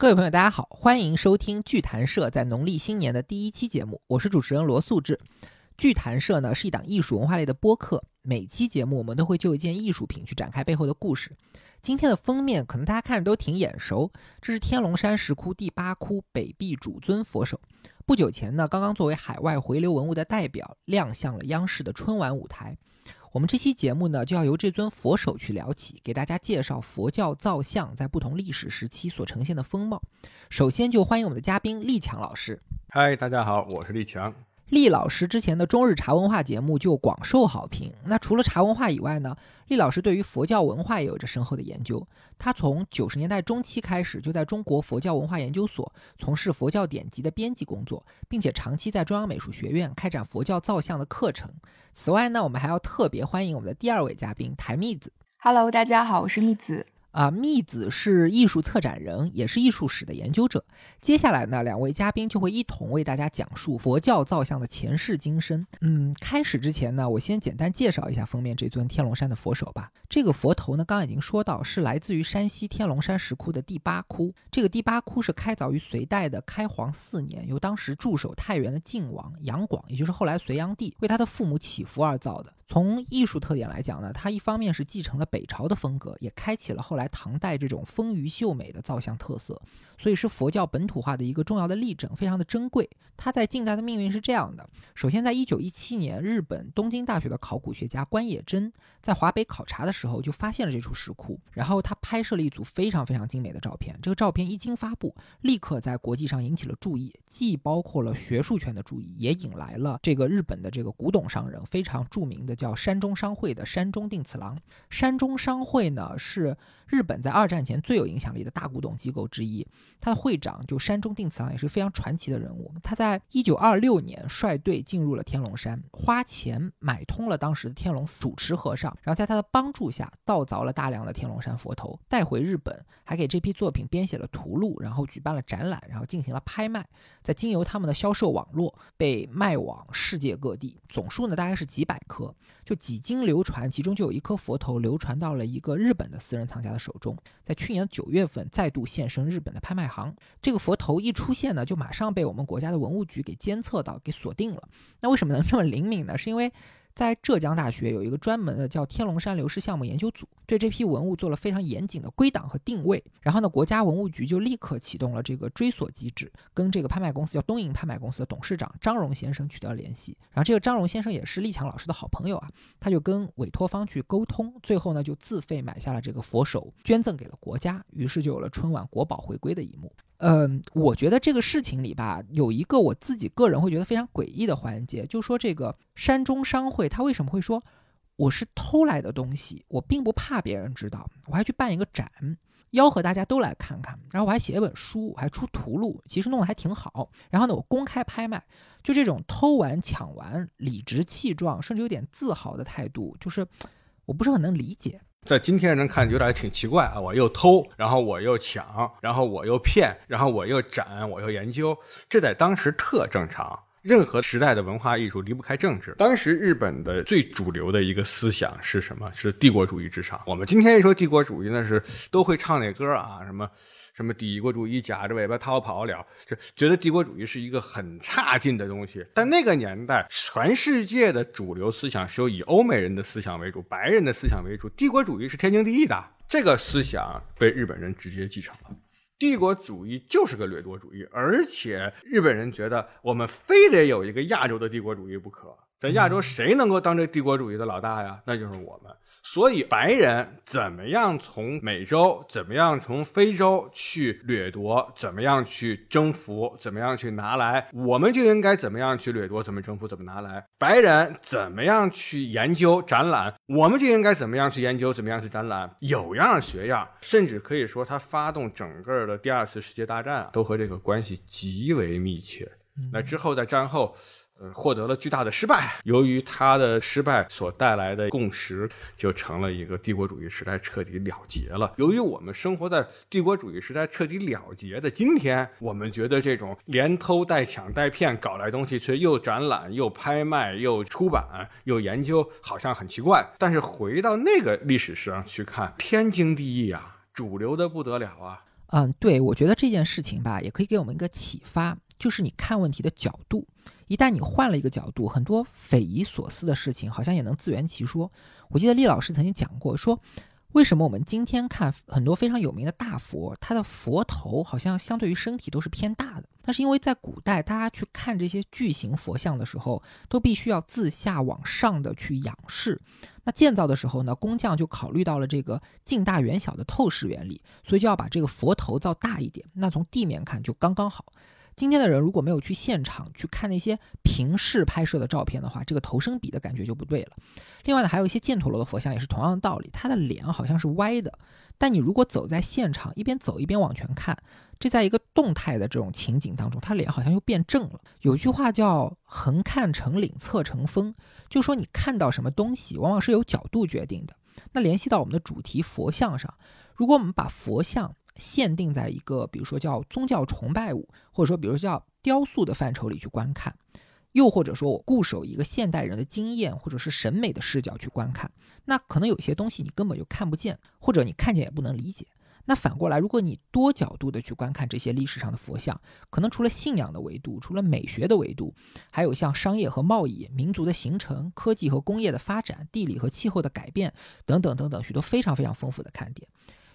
各位朋友，大家好，欢迎收听剧谈社在农历新年的第一期节目，我是主持人罗素志。剧谈社呢是一档艺术文化类的播客，每期节目我们都会就一件艺术品去展开背后的故事。今天的封面可能大家看着都挺眼熟，这是天龙山石窟第八窟北壁主尊佛手。不久前呢，刚刚作为海外回流文物的代表亮相了央视的春晚舞台。我们这期节目呢，就要由这尊佛手去聊起，给大家介绍佛教造像在不同历史时期所呈现的风貌。首先就欢迎我们的嘉宾立强老师。嗨，大家好，我是立强。厉老师之前的中日茶文化节目就广受好评。那除了茶文化以外呢，厉老师对于佛教文化也有着深厚的研究。他从九十年代中期开始就在中国佛教文化研究所从事佛教典籍的编辑工作，并且长期在中央美术学院开展佛教造像的课程。此外呢，我们还要特别欢迎我们的第二位嘉宾台蜜子。Hello，大家好，我是蜜子。啊，密子是艺术策展人，也是艺术史的研究者。接下来呢，两位嘉宾就会一同为大家讲述佛教造像的前世今生。嗯，开始之前呢，我先简单介绍一下封面这尊天龙山的佛手吧。这个佛头呢，刚刚已经说到是来自于山西天龙山石窟的第八窟。这个第八窟是开凿于隋代的开皇四年，由当时驻守太原的晋王杨广，也就是后来隋炀帝，为他的父母祈福而造的。从艺术特点来讲呢，它一方面是继承了北朝的风格，也开启了后来来唐代这种丰腴秀美的造像特色。所以是佛教本土化的一个重要的例证，非常的珍贵。它在近代的命运是这样的：首先，在一九一七年，日本东京大学的考古学家关野真在华北考察的时候，就发现了这处石窟，然后他拍摄了一组非常非常精美的照片。这个照片一经发布，立刻在国际上引起了注意，既包括了学术圈的注意，也引来了这个日本的这个古董商人，非常著名的叫山中商会的山中定次郎。山中商会呢，是日本在二战前最有影响力的大古董机构之一。他的会长就山中定次郎也是非常传奇的人物。他在一九二六年率队进入了天龙山，花钱买通了当时的天龙主持和尚，然后在他的帮助下盗凿了大量的天龙山佛头，带回日本，还给这批作品编写了图录，然后举办了展览，然后进行了拍卖，在经由他们的销售网络被卖往世界各地，总数呢大概是几百颗，就几经流传，其中就有一颗佛头流传到了一个日本的私人藏家的手中，在去年九月份再度现身日本的拍卖。外行，这个佛头一出现呢，就马上被我们国家的文物局给监测到，给锁定了。那为什么能这么灵敏呢？是因为。在浙江大学有一个专门的叫天龙山流失项目研究组，对这批文物做了非常严谨的归档和定位。然后呢，国家文物局就立刻启动了这个追索机制，跟这个拍卖公司叫东瀛拍卖公司的董事长张荣先生取得了联系。然后这个张荣先生也是立强老师的好朋友啊，他就跟委托方去沟通，最后呢就自费买下了这个佛手，捐赠给了国家。于是就有了春晚国宝回归的一幕。嗯，我觉得这个事情里吧，有一个我自己个人会觉得非常诡异的环节，就说这个山中商会他为什么会说我是偷来的东西，我并不怕别人知道，我还去办一个展，吆喝大家都来看看，然后我还写一本书，我还出图录，其实弄得还挺好。然后呢，我公开拍卖，就这种偷完抢完，理直气壮，甚至有点自豪的态度，就是我不是很能理解。在今天人看有点挺奇怪啊！我又偷，然后我又抢，然后我又骗，然后我又展，我又研究，这在当时特正常。任何时代的文化艺术离不开政治。当时日本的最主流的一个思想是什么？是帝国主义至上。我们今天一说帝国主义，那是都会唱那歌啊，什么？什么帝国主义夹着尾巴逃跑了，就觉得帝国主义是一个很差劲的东西。但那个年代，全世界的主流思想是由以欧美人的思想为主，白人的思想为主，帝国主义是天经地义的。这个思想被日本人直接继承了，帝国主义就是个掠夺主义，而且日本人觉得我们非得有一个亚洲的帝国主义不可，在亚洲谁能够当这帝国主义的老大呀？那就是我们。所以，白人怎么样从美洲，怎么样从非洲去掠夺，怎么样去征服，怎么样去拿来，我们就应该怎么样去掠夺，怎么征服，怎么拿来。白人怎么样去研究展览，我们就应该怎么样去研究，怎么样去展览，有样学样。甚至可以说，他发动整个的第二次世界大战，都和这个关系极为密切。那之后，在战后。获得了巨大的失败。由于他的失败所带来的共识，就成了一个帝国主义时代彻底了结了。由于我们生活在帝国主义时代彻底了结的今天，我们觉得这种连偷带抢带骗搞来东西，却又展览又拍卖又出版又研究，好像很奇怪。但是回到那个历史上去看，天经地义啊，主流的不得了啊。嗯，对，我觉得这件事情吧，也可以给我们一个启发，就是你看问题的角度。一旦你换了一个角度，很多匪夷所思的事情好像也能自圆其说。我记得厉老师曾经讲过，说为什么我们今天看很多非常有名的大佛，它的佛头好像相对于身体都是偏大的？那是因为在古代，大家去看这些巨型佛像的时候，都必须要自下往上的去仰视。那建造的时候呢，工匠就考虑到了这个近大远小的透视原理，所以就要把这个佛头造大一点。那从地面看就刚刚好。今天的人如果没有去现场去看那些平视拍摄的照片的话，这个头身比的感觉就不对了。另外呢，还有一些犍陀罗的佛像也是同样的道理，他的脸好像是歪的。但你如果走在现场，一边走一边往前看，这在一个动态的这种情景当中，他脸好像又变正了。有句话叫“横看成岭侧成峰”，就说你看到什么东西，往往是由角度决定的。那联系到我们的主题佛像上，如果我们把佛像，限定在一个，比如说叫宗教崇拜物，或者说比如叫雕塑的范畴里去观看，又或者说我固守一个现代人的经验或者是审美的视角去观看，那可能有些东西你根本就看不见，或者你看见也不能理解。那反过来，如果你多角度的去观看这些历史上的佛像，可能除了信仰的维度，除了美学的维度，还有像商业和贸易、民族的形成、科技和工业的发展、地理和气候的改变等等等等许多非常非常丰富的看点。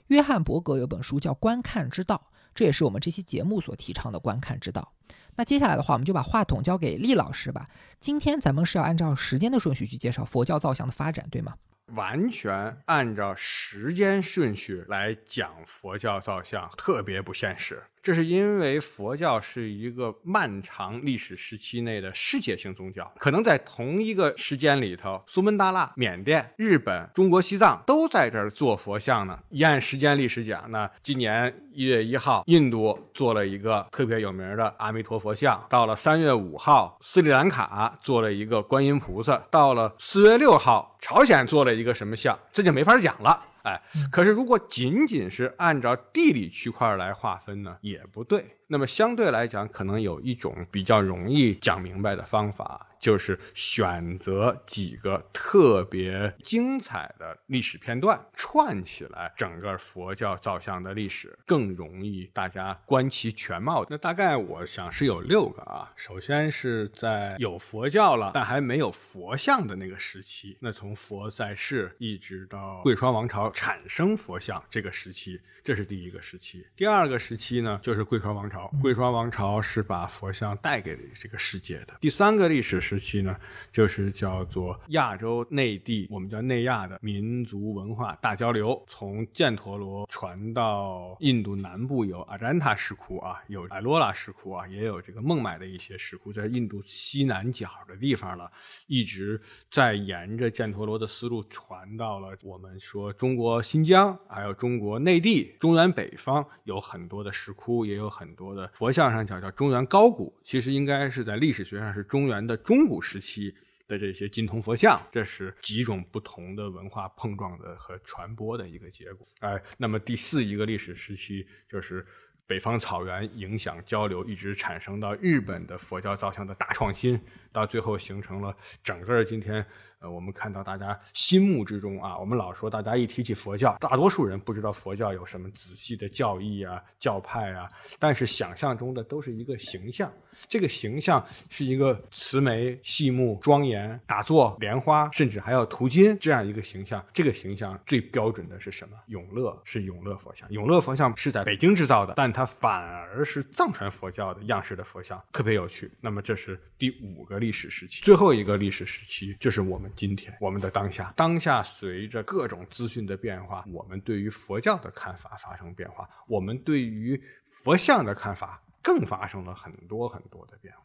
约翰伯格有本书叫《观看之道》，这也是我们这期节目所提倡的观看之道。那接下来的话，我们就把话筒交给厉老师吧。今天咱们是要按照时间的顺序去介绍佛教造像的发展，对吗？完全按照时间顺序来讲佛教造像，特别不现实。这是因为佛教是一个漫长历史时期内的世界性宗教，可能在同一个时间里头，苏门答腊、缅甸、日本、中国西藏都在这儿做佛像呢。一按时间历史讲，那今年一月一号，印度做了一个特别有名的阿弥陀佛像；到了三月五号，斯里兰卡做了一个观音菩萨；到了四月六号，朝鲜做了一个什么像，这就没法讲了。哎，可是如果仅仅是按照地理区块来划分呢，也不对。那么相对来讲，可能有一种比较容易讲明白的方法。就是选择几个特别精彩的历史片段串起来，整个佛教造像的历史更容易大家观其全貌。那大概我想是有六个啊。首先是在有佛教了，但还没有佛像的那个时期，那从佛在世一直到贵霜王朝产生佛像这个时期，这是第一个时期。第二个时期呢，就是贵霜王朝。贵霜王朝是把佛像带给这个世界的。第三个历史。时期呢，就是叫做亚洲内地，我们叫内亚的民族文化大交流，从犍陀罗传到印度南部有阿占塔石窟啊，有埃罗拉石窟啊，也有这个孟买的一些石窟，在印度西南角的地方了，一直在沿着犍陀罗的思路传到了我们说中国新疆，还有中国内地中原北方有很多的石窟，也有很多的佛像上叫叫中原高古，其实应该是在历史学上是中原的中。中古时期的这些金铜佛像，这是几种不同的文化碰撞的和传播的一个结果。哎，那么第四一个历史时期就是北方草原影响交流，一直产生到日本的佛教造像的大创新，到最后形成了整个今天。我们看到大家心目之中啊，我们老说大家一提起佛教，大多数人不知道佛教有什么仔细的教义啊、教派啊，但是想象中的都是一个形象。这个形象是一个慈眉细目、庄严打坐、莲花，甚至还要涂金这样一个形象。这个形象最标准的是什么？永乐是永乐佛像。永乐佛像是在北京制造的，但它反而是藏传佛教的样式的佛像，特别有趣。那么这是第五个历史时期，最后一个历史时期就是我们。今天我们的当下，当下随着各种资讯的变化，我们对于佛教的看法发生变化，我们对于佛像的看法更发生了很多很多的变化。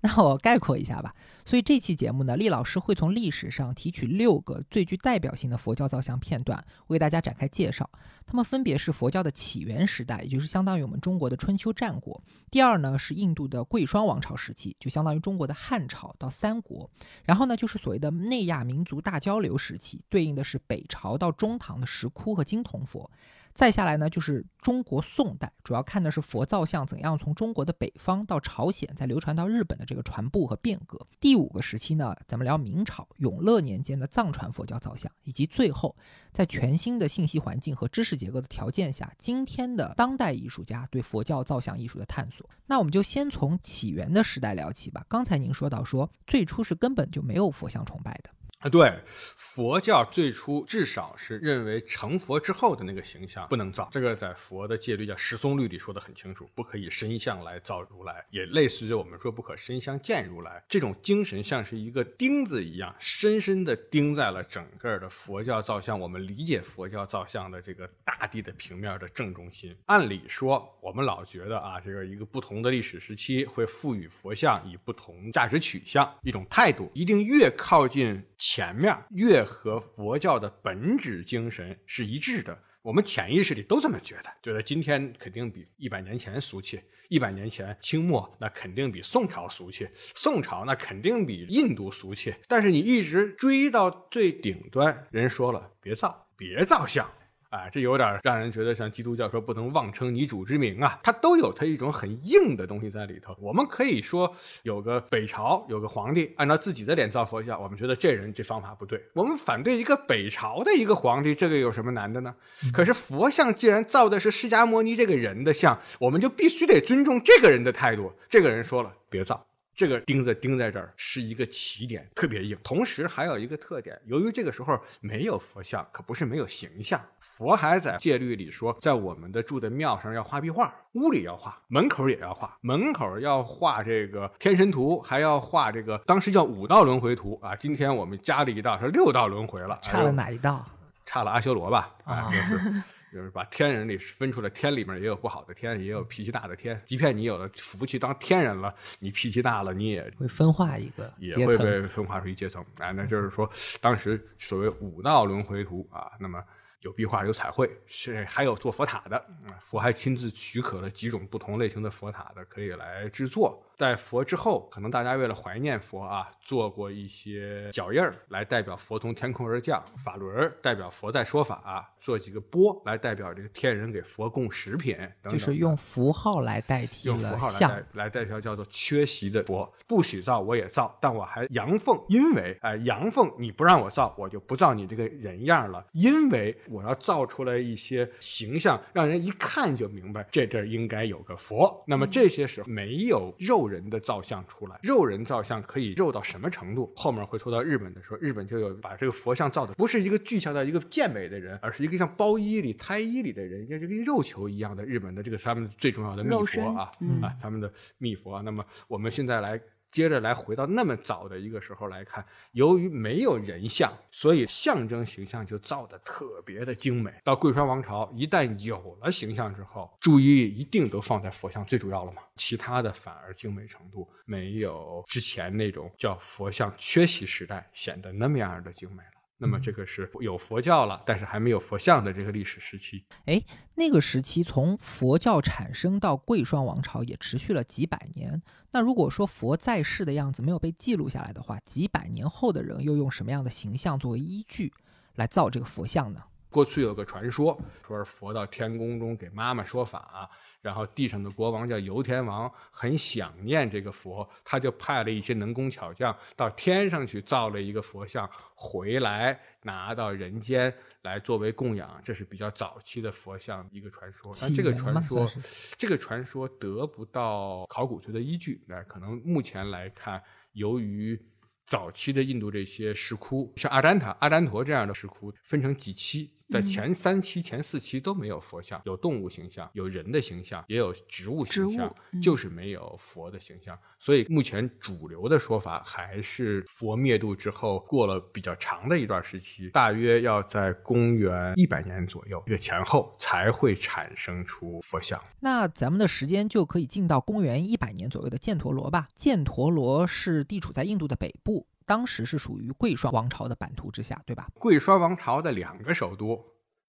那我概括一下吧。所以这期节目呢，厉老师会从历史上提取六个最具代表性的佛教造像片段，为大家展开介绍。它们分别是佛教的起源时代，也就是相当于我们中国的春秋战国；第二呢是印度的贵霜王朝时期，就相当于中国的汉朝到三国；然后呢就是所谓的内亚民族大交流时期，对应的是北朝到中唐的石窟和金铜佛。再下来呢，就是中国宋代，主要看的是佛造像怎样从中国的北方到朝鲜，再流传到日本的这个传播和变革。第五个时期呢，咱们聊明朝永乐年间的藏传佛教造像，以及最后在全新的信息环境和知识结构的条件下，今天的当代艺术家对佛教造像艺术的探索。那我们就先从起源的时代聊起吧。刚才您说到说，最初是根本就没有佛像崇拜的。啊，对，佛教最初至少是认为成佛之后的那个形象不能造，这个在佛的戒律叫十松律里说的很清楚，不可以身相来造如来，也类似于我们说不可身相见如来。这种精神像是一个钉子一样，深深地钉在了整个的佛教造像，我们理解佛教造像的这个大地的平面的正中心。按理说，我们老觉得啊，这个一个不同的历史时期会赋予佛像以不同价值取向，一种态度，一定越靠近。前面越和佛教的本质精神是一致的，我们潜意识里都这么觉得，觉得今天肯定比一百年前俗气，一百年前清末那肯定比宋朝俗气，宋朝那肯定比印度俗气。但是你一直追到最顶端，人说了别造，别造像。哎，这有点让人觉得像基督教说不能妄称你主之名啊，它都有它一种很硬的东西在里头。我们可以说有个北朝有个皇帝按照自己的脸造佛像，我们觉得这人这方法不对，我们反对一个北朝的一个皇帝，这个有什么难的呢？可是佛像既然造的是释迦牟尼这个人的像，我们就必须得尊重这个人的态度。这个人说了，别造。这个钉子钉在这儿是一个起点，特别硬。同时还有一个特点，由于这个时候没有佛像，可不是没有形象。佛还在戒律里说，在我们的住的庙上要画壁画，屋里要画，门口也要画，门口要画这个天神图，还要画这个当时叫五道轮回图啊。今天我们加了一道是六道轮回了，差了哪一道？差了阿修罗吧？啊，就是。就是把天人里分出来，天里面也有不好的天，也有脾气大的天。即便你有了福气当天人了，你脾气大了，你也会分化一个，也会被分化出一阶层。哎，那就是说，当时所谓五道轮回图啊，那么。有壁画，有彩绘，是还有做佛塔的，佛还亲自许可了几种不同类型的佛塔的，可以来制作。在佛之后，可能大家为了怀念佛啊，做过一些脚印儿来代表佛从天空而降，法轮代表佛在说法，做几个钵来代表这个天人给佛供食品，等等就是用符号来代替用符号来来代表叫做缺席的佛，不许造我也造，但我还阳奉，因为哎阳奉你不让我造，我就不造你这个人样了，因为。我要造出来一些形象，让人一看就明白这地儿应该有个佛。那么这些时候没有肉人的造像出来，肉人造像可以肉到什么程度？后面会说到日本的时候，日本就有把这个佛像造的不是一个具象的一个健美的人，而是一个像包衣里胎衣里的人，像这个肉球一样的日本的这个他们最重要的密佛啊啊，他们的密佛。那么我们现在来。接着来回到那么早的一个时候来看，由于没有人像，所以象征形象就造的特别的精美。到贵川王朝，一旦有了形象之后，注意力一定都放在佛像最主要了嘛，其他的反而精美程度没有之前那种叫佛像缺席时代显得那么样的精美了。那么这个是有佛教了，但是还没有佛像的这个历史时期。哎，那个时期从佛教产生到贵霜王朝也持续了几百年。那如果说佛在世的样子没有被记录下来的话，几百年后的人又用什么样的形象作为依据来造这个佛像呢？过去有个传说，说是佛到天宫中给妈妈说法。然后地上的国王叫油田王，很想念这个佛，他就派了一些能工巧匠到天上去造了一个佛像，回来拿到人间来作为供养。这是比较早期的佛像一个传说。但这个传说，这个传说得不到考古学的依据。那可能目前来看，由于早期的印度这些石窟，像阿占塔、阿占陀这样的石窟，分成几期。在前三期、前四期都没有佛像，有动物形象，有人的形象，也有植物形象，就是没有佛的形象。所以目前主流的说法还是佛灭度之后，过了比较长的一段时期，大约要在公元一百年左右这个前后才会产生出佛像。那咱们的时间就可以进到公元一百年左右的犍陀罗吧。犍陀罗是地处在印度的北部。当时是属于贵霜王朝的版图之下，对吧？贵霜王朝的两个首都，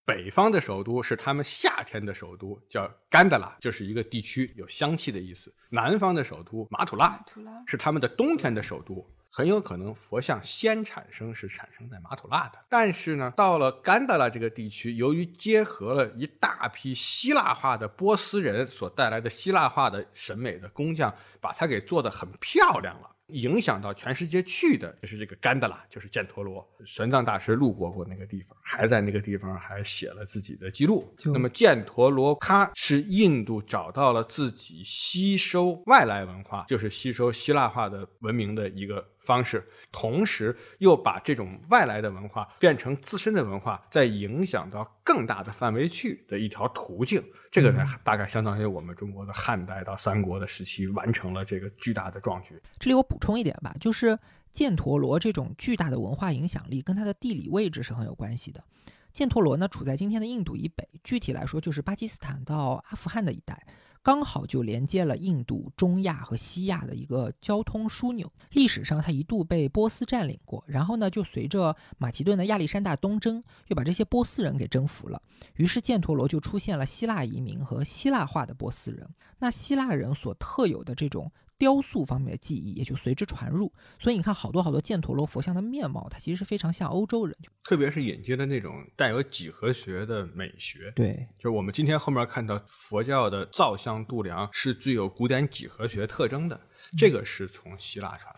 北方的首都是他们夏天的首都，叫甘达拉，就是一个地区有香气的意思；南方的首都马土拉是他们的冬天的首都。很有可能佛像先产生是产生在马土拉的。但是呢，到了甘达拉这个地区，由于结合了一大批希腊化的波斯人所带来的希腊化的审美的工匠，把它给做得很漂亮了。影响到全世界去的就是这个甘德拉，就是犍陀罗。玄奘大师路过过那个地方，还在那个地方还写了自己的记录。那么犍陀罗，喀是印度找到了自己吸收外来文化，就是吸收希腊化的文明的一个方式，同时又把这种外来的文化变成自身的文化，再影响到更大的范围去的一条途径。这个呢大概相当于我们中国的汉代到三国的时期完成了这个巨大的壮举。这里我补充一点吧，就是犍陀罗这种巨大的文化影响力跟它的地理位置是很有关系的。犍陀罗呢，处在今天的印度以北，具体来说就是巴基斯坦到阿富汗的一带。刚好就连接了印度、中亚和西亚的一个交通枢纽。历史上，它一度被波斯占领过，然后呢，就随着马其顿的亚历山大东征，又把这些波斯人给征服了。于是，犍陀罗就出现了希腊移民和希腊化的波斯人。那希腊人所特有的这种。雕塑方面的技艺也就随之传入，所以你看好多好多犍陀罗佛像的面貌，它其实是非常像欧洲人，特别是引进的那种带有几何学的美学。对，就是我们今天后面看到佛教的造像度量是具有古典几何学特征的，这个是从希腊传。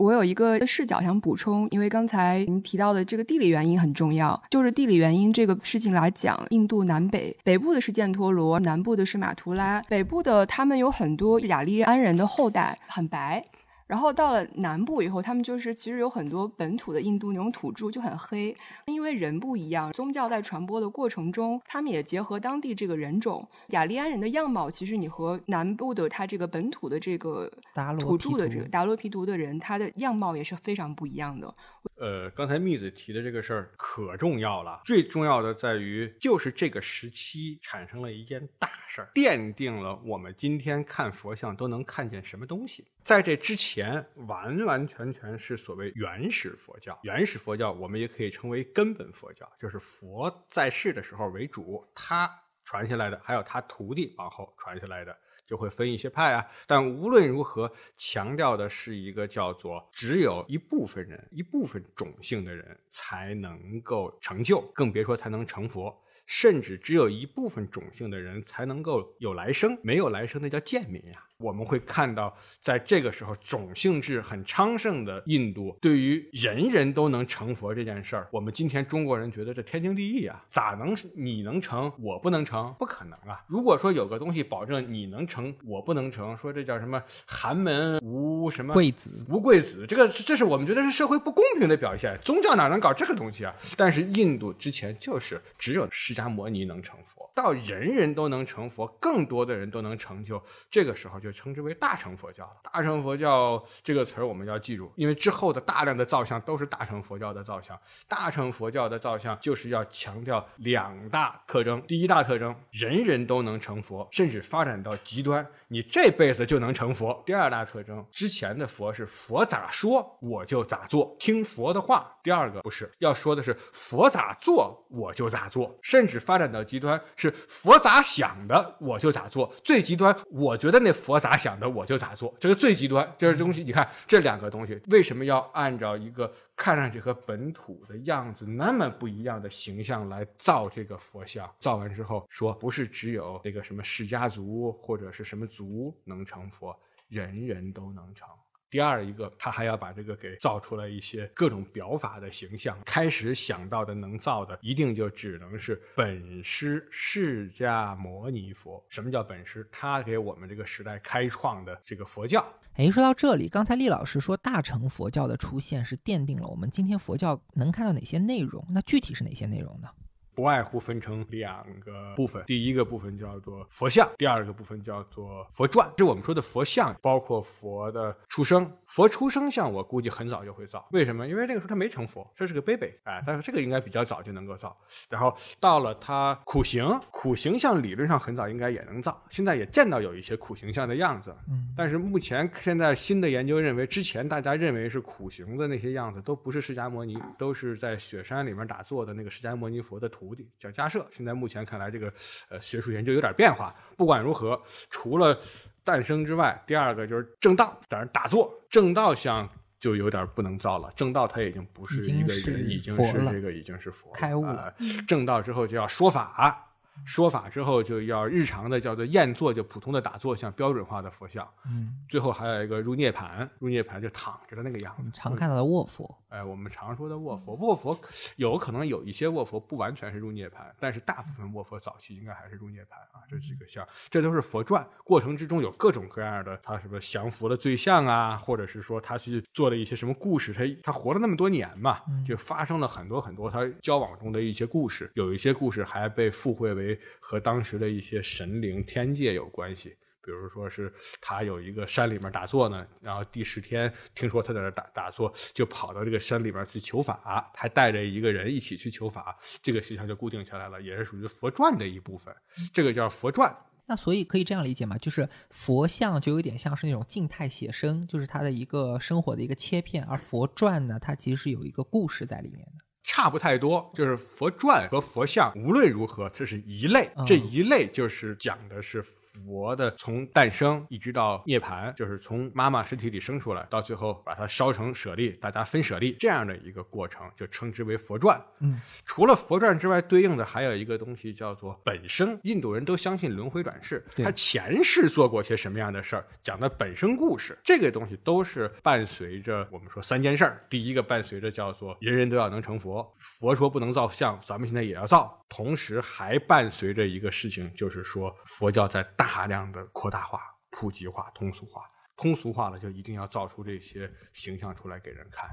我有一个视角想补充，因为刚才您提到的这个地理原因很重要，就是地理原因这个事情来讲，印度南北，北部的是犍陀罗，南部的是马图拉，北部的他们有很多雅利安人的后代，很白。然后到了南部以后，他们就是其实有很多本土的印度那种土著就很黑，因为人不一样，宗教在传播的过程中，他们也结合当地这个人种，雅利安人的样貌，其实你和南部的他这个本土的这个土著的这个达罗皮图的人，他的样貌也是非常不一样的。呃，刚才蜜子提的这个事儿可重要了，最重要的在于就是这个时期产生了一件大事儿，奠定了我们今天看佛像都能看见什么东西。在这之前，完完全全是所谓原始佛教。原始佛教我们也可以称为根本佛教，就是佛在世的时候为主，他传下来的，还有他徒弟往后传下来的，就会分一些派啊。但无论如何，强调的是一个叫做只有一部分人、一部分种姓的人才能够成就，更别说才能成佛。甚至只有一部分种姓的人才能够有来生，没有来生那叫贱民呀。我们会看到，在这个时候，种姓制很昌盛的印度，对于人人都能成佛这件事儿，我们今天中国人觉得这天经地义啊，咋能你能成，我不能成？不可能啊！如果说有个东西保证你能成，我不能成，说这叫什么寒门无什么贵子，无贵子，这个这是我们觉得是社会不公平的表现。宗教哪能搞这个东西啊？但是印度之前就是只有释迦摩尼能成佛，到人人都能成佛，更多的人都能成就，这个时候就。称之为大乘佛教了大乘佛教这个词儿我们要记住，因为之后的大量的造像都是大乘佛教的造像。大乘佛教的造像就是要强调两大特征：第一大特征，人人都能成佛，甚至发展到极端，你这辈子就能成佛；第二大特征，之前的佛是佛咋说我就咋做，听佛的话；第二个不是，要说的是佛咋做我就咋做，甚至发展到极端是佛咋想的我就咋做。最极端，我觉得那佛。咋想的我就咋做，这个最极端。这个东西，你看这两个东西为什么要按照一个看上去和本土的样子那么不一样的形象来造这个佛像？造完之后说不是只有那个什么释迦族或者是什么族能成佛，人人都能成。第二一个，他还要把这个给造出来一些各种表法的形象。开始想到的能造的，一定就只能是本师释迦牟尼佛。什么叫本师？他给我们这个时代开创的这个佛教。哎，说到这里，刚才厉老师说大乘佛教的出现是奠定了我们今天佛教能看到哪些内容？那具体是哪些内容呢？不外乎分成两个部分，第一个部分叫做佛像，第二个部分叫做佛传。这我们说的佛像，包括佛的出生，佛出生像，我估计很早就会造。为什么？因为那个时候他没成佛，这是个 baby，哎，但是这个应该比较早就能够造。然后到了他苦行，苦行像理论上很早应该也能造，现在也见到有一些苦行像的样子。嗯，但是目前现在新的研究认为，之前大家认为是苦行的那些样子，都不是释迦摩尼，都是在雪山里面打坐的那个释迦摩尼佛的图。叫迦摄，现在目前看来，这个呃学术研究有点变化。不管如何，除了诞生之外，第二个就是正道在那打坐，正道像就有点不能造了。正道他已经不是一个人，已经是这个已经是佛了开悟了呃正道之后就要说法。说法之后就要日常的叫做验坐，就普通的打坐像标准化的佛像。嗯，最后还有一个入涅盘，入涅盘就躺着的那个样子。常看到的卧佛，哎，我们常说的卧佛，卧佛有可能有一些卧佛不完全是入涅盘，但是大部分卧佛早期应该还是入涅盘啊。这几个像，这都是佛传，过程之中有各种各样的他什么降服的对象啊，或者是说他去做的一些什么故事，他他活了那么多年嘛，就发生了很多很多他交往中的一些故事，有一些故事还被附会为和当时的一些神灵天界有关系。比如说是他有一个山里面打坐呢，然后第十天听说他在那儿打打坐，就跑到这个山里面去求法，还带着一个人一起去求法，这个形象就固定下来了，也是属于佛传的一部分，这个叫佛传。那所以可以这样理解吗？就是佛像就有点像是那种静态写生，就是它的一个生活的一个切片，而佛传呢，它其实是有一个故事在里面的。差不太多，就是佛传和佛像，无论如何，这是一类。嗯这一类就是讲的是佛的从诞生一直到涅槃，就是从妈妈身体里生出来，到最后把它烧成舍利，大家分舍利这样的一个过程，就称之为佛传。嗯，除了佛传之外，对应的还有一个东西叫做本生。印度人都相信轮回转世，他前世做过些什么样的事儿，讲的本生故事，这个东西都是伴随着我们说三件事儿。第一个伴随着叫做人人都要能成佛，佛说不能造像，咱们现在也要造。同时还伴随着一个事情，就是说佛教在大量的扩大化、普及化、通俗化。通俗化了，就一定要造出这些形象出来给人看。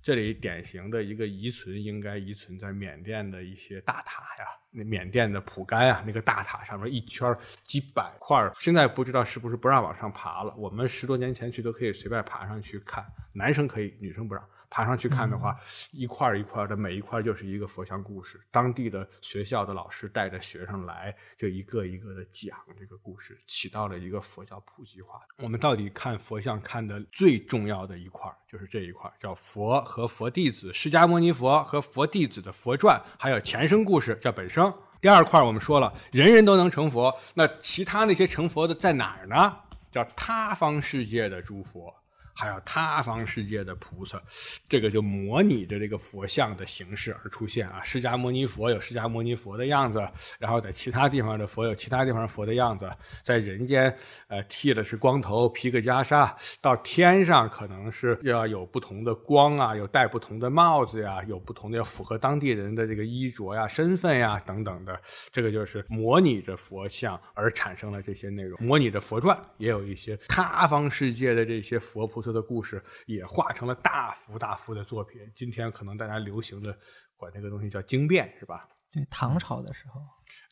这里典型的一个遗存，应该遗存在缅甸的一些大塔呀，那缅甸的蒲甘啊，那个大塔上面一圈几百块，现在不知道是不是不让往上爬了。我们十多年前去都可以随便爬上去看，男生可以，女生不让。爬上去看的话，一块儿一块儿的，每一块儿就是一个佛像故事。当地的学校的老师带着学生来，就一个一个的讲这个故事，起到了一个佛教普及化。我们到底看佛像看的最重要的一块儿，就是这一块儿，叫佛和佛弟子，释迦牟尼佛和佛弟子的佛传，还有前生故事，叫本生。第二块儿我们说了，人人都能成佛，那其他那些成佛的在哪儿呢？叫他方世界的诸佛。还有他方世界的菩萨，这个就模拟着这个佛像的形式而出现啊。释迦牟尼佛有释迦牟尼佛的样子，然后在其他地方的佛有其他地方佛的样子，在人间呃剃的是光头，披个袈裟，到天上可能是要有不同的光啊，有戴不同的帽子呀，有不同的要符合当地人的这个衣着呀、身份呀等等的，这个就是模拟着佛像而产生了这些内容，模拟着佛传，也有一些他方世界的这些佛菩萨的故事，也画成了大幅大幅的作品。今天可能大家流行的管这个东西叫经变，是吧？对，唐朝的时候，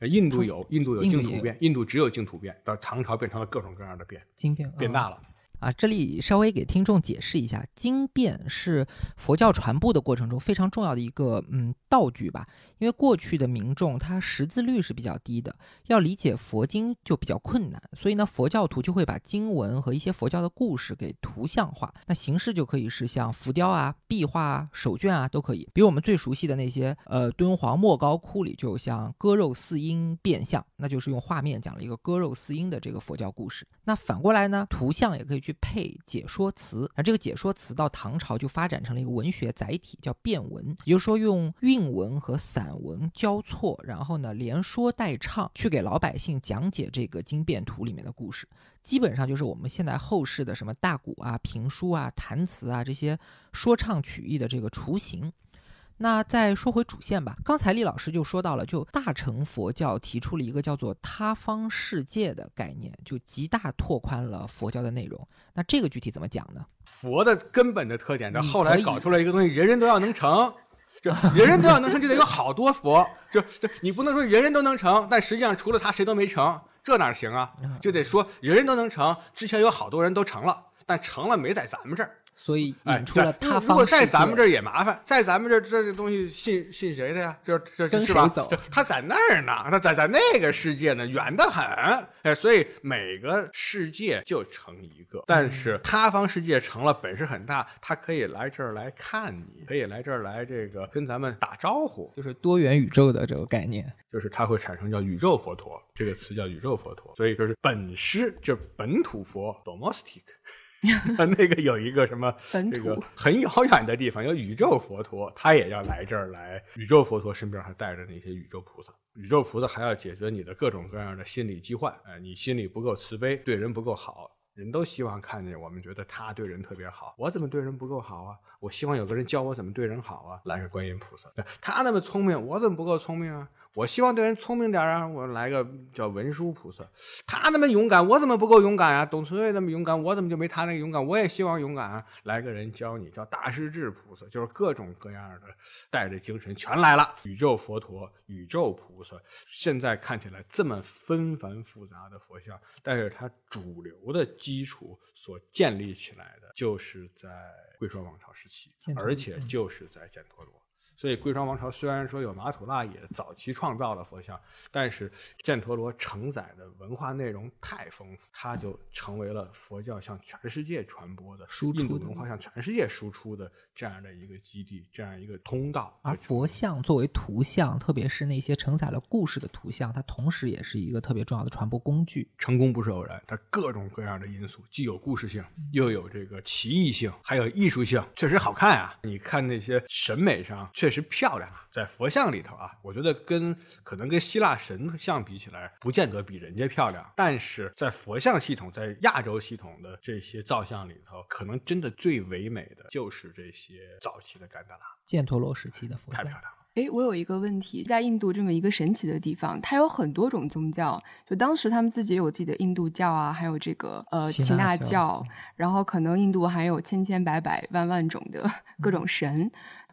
呃印度有，印度有净土变，印度只有净土变，到唐朝变成了各种各样的变，经变嗯变大了。啊，这里稍微给听众解释一下，经变是佛教传播的过程中非常重要的一个嗯道具吧。因为过去的民众他识字率是比较低的，要理解佛经就比较困难，所以呢，佛教徒就会把经文和一些佛教的故事给图像化。那形式就可以是像浮雕啊、壁画啊、手卷啊都可以。比如我们最熟悉的那些呃敦煌莫高窟里，就像割肉四鹰变相，那就是用画面讲了一个割肉四鹰的这个佛教故事。那反过来呢，图像也可以去配解说词，而这个解说词到唐朝就发展成了一个文学载体，叫变文，也就是说用韵文和散文交错，然后呢连说带唱，去给老百姓讲解这个经变图里面的故事。基本上就是我们现在后世的什么大鼓啊、评书啊、弹词啊这些说唱曲艺的这个雏形。那再说回主线吧，刚才厉老师就说到了，就大乘佛教提出了一个叫做他方世界的概念，就极大拓宽了佛教的内容。那这个具体怎么讲呢？佛的根本的特点，这后来搞出来一个东西，人人都要能成。就人人都要能成，就得有好多佛。就就你不能说人人都能成，但实际上除了他谁都没成，这哪行啊？就得说人人都能成。之前有好多人都成了，但成了没在咱们这儿。所以哎，引出了在他如果方世界。在咱们这儿也麻烦，在咱们这儿这这东西信信谁的呀？这这跟是吧？谁走就他在那儿呢，他在在那个世界呢，远得很。哎，所以每个世界就成一个，但是塌方世界成了本事很大，他可以来这儿来看你，可以来这儿来这个跟咱们打招呼，就是多元宇宙的这个概念。就是它会产生叫宇宙佛陀这个词叫宇宙佛陀，所以就是本师就是本土佛 domestic。那个有一个什么 这个很遥远的地方有宇宙佛陀，他也要来这儿来。宇宙佛陀身边还带着那些宇宙菩萨，宇宙菩萨还要解决你的各种各样的心理疾患。哎、你心里不够慈悲，对人不够好。人都希望看见我们觉得他对人特别好，我怎么对人不够好啊？我希望有个人教我怎么对人好啊！来个观音菩萨，他那么聪明，我怎么不够聪明啊？我希望对人聪明点啊！我来个叫文殊菩萨，他那么勇敢，我怎么不够勇敢啊？董存瑞那么勇敢，我怎么就没他那个勇敢？我也希望勇敢啊！来个人教你，叫大势至菩萨，就是各种各样的带着精神全来了。宇宙佛陀、宇宙菩萨，现在看起来这么纷繁复杂的佛像，但是它主流的基础所建立起来的，就是在贵霜王朝时期而且就是在犍陀罗。所以贵霜王朝虽然说有马土腊也早期创造了佛像，但是犍陀罗承载的文化内容太丰富，它就成为了佛教向全世界传播的、输出的印度文化向全世界输出的这样的一个基地，这样一个通道。而佛像作为图像，特别是那些承载了故事的图像，它同时也是一个特别重要的传播工具。成功不是偶然，它各种各样的因素，既有故事性，又有这个奇异性，还有艺术性，确实好看啊！你看那些审美上确实漂亮啊，在佛像里头啊，我觉得跟可能跟希腊神像比起来，不见得比人家漂亮，但是在佛像系统，在亚洲系统的这些造像里头，可能真的最唯美的就是这些早期的甘达拉，犍陀罗时期的佛像太漂亮了。哎，我有一个问题，在印度这么一个神奇的地方，它有很多种宗教。就当时他们自己有自己的印度教啊，还有这个呃耆耆那教，然后可能印度还有千千百百万万种的 各种神。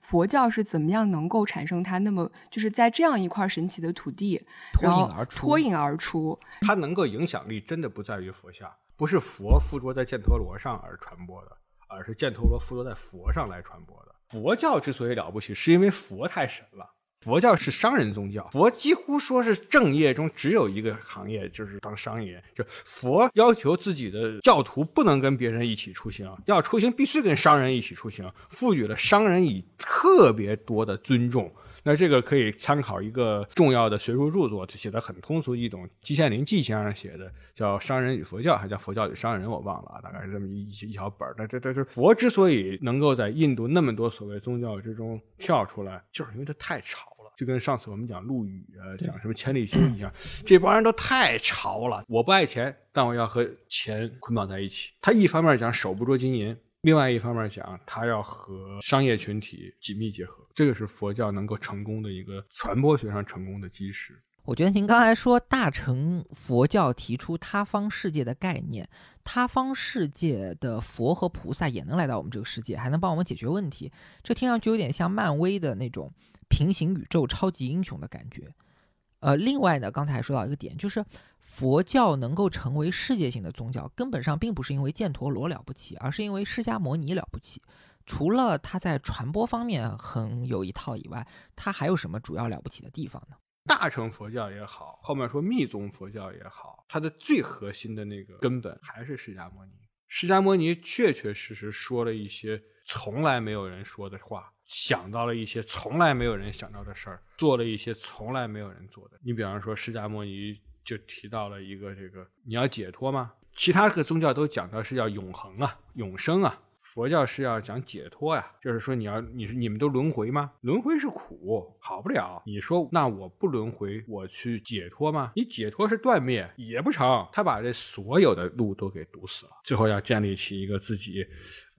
佛教是怎么样能够产生它那么就是在这样一块神奇的土地，脱颖而出脱颖而出？它能够影响力真的不在于佛像，不是佛附着在犍陀罗上而传播的，而是犍陀罗附着在佛上来传播的。佛教之所以了不起，是因为佛太神了。佛教是商人宗教，佛几乎说是正业中只有一个行业，就是当商业。就佛要求自己的教徒不能跟别人一起出行，要出行必须跟商人一起出行，赋予了商人以特别多的尊重。那这个可以参考一个重要的学术著作，就写的很通俗易懂，季羡林季先生写的叫《商人与佛教》，还叫《佛教与商人》，我忘了啊，大概是这么一一小本儿。那这这这佛之所以能够在印度那么多所谓宗教之中跳出来，就是因为它太潮了。就跟上次我们讲陆羽啊，讲什么千里行一样，这帮人都太潮了。我不爱钱，但我要和钱捆绑在一起。他一方面讲手不捉金银，另外一方面讲，他要和商业群体紧密结合，这个是佛教能够成功的一个传播学上成功的基石。我觉得您刚才说大乘佛教提出他方世界的概念，他方世界的佛和菩萨也能来到我们这个世界，还能帮我们解决问题，这听上去有点像漫威的那种平行宇宙超级英雄的感觉。呃，另外呢，刚才还说到一个点，就是佛教能够成为世界性的宗教，根本上并不是因为犍陀罗了不起，而是因为释迦摩尼了不起。除了他在传播方面很有一套以外，他还有什么主要了不起的地方呢？大乘佛教也好，后面说密宗佛教也好，它的最核心的那个根本还是释迦摩尼。释迦摩尼确确实实说了一些从来没有人说的话，想到了一些从来没有人想到的事儿，做了一些从来没有人做的。你比方说，释迦摩尼就提到了一个这个，你要解脱吗？其他个宗教都讲到是要永恒啊、永生啊。佛教是要讲解脱呀，就是说你要你是你们都轮回吗？轮回是苦，好不了。你说那我不轮回，我去解脱吗？你解脱是断灭也不成，他把这所有的路都给堵死了。最后要建立起一个自己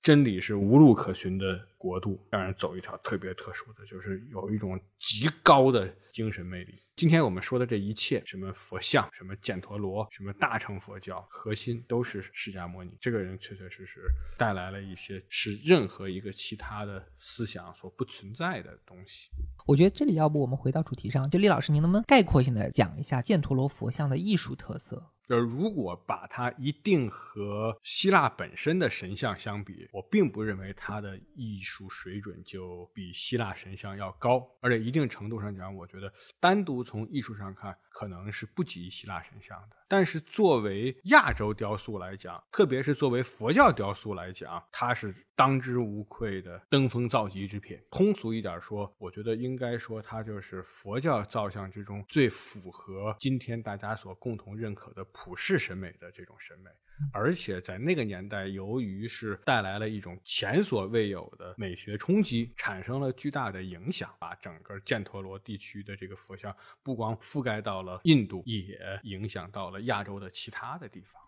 真理是无路可寻的国度，让人走一条特别特殊的，就是有一种极高的精神魅力。今天我们说的这一切，什么佛像，什么犍陀罗，什么大乘佛教，核心都是释迦牟尼。这个人确确实实带来了一些是任何一个其他的思想所不存在的东西。我觉得这里要不我们回到主题上，就李老师，您能不能概括性的讲一下犍陀罗佛像的艺术特色？就是如果把它一定和希腊本身的神像相比，我并不认为它的艺艺术水准就比希腊神像要高，而且一定程度上讲，我觉得单独从艺术上看，可能是不及希腊神像的。但是作为亚洲雕塑来讲，特别是作为佛教雕塑来讲，它是当之无愧的登峰造极之品。通俗一点说，我觉得应该说它就是佛教造像之中最符合今天大家所共同认可的普世审美的这种审美。而且在那个年代，由于是带来了一种前所未有的美学冲击，产生了巨大的影响，把整个犍陀罗地区的这个佛像不光覆盖到了印度，也影响到了亚洲的其他的地方。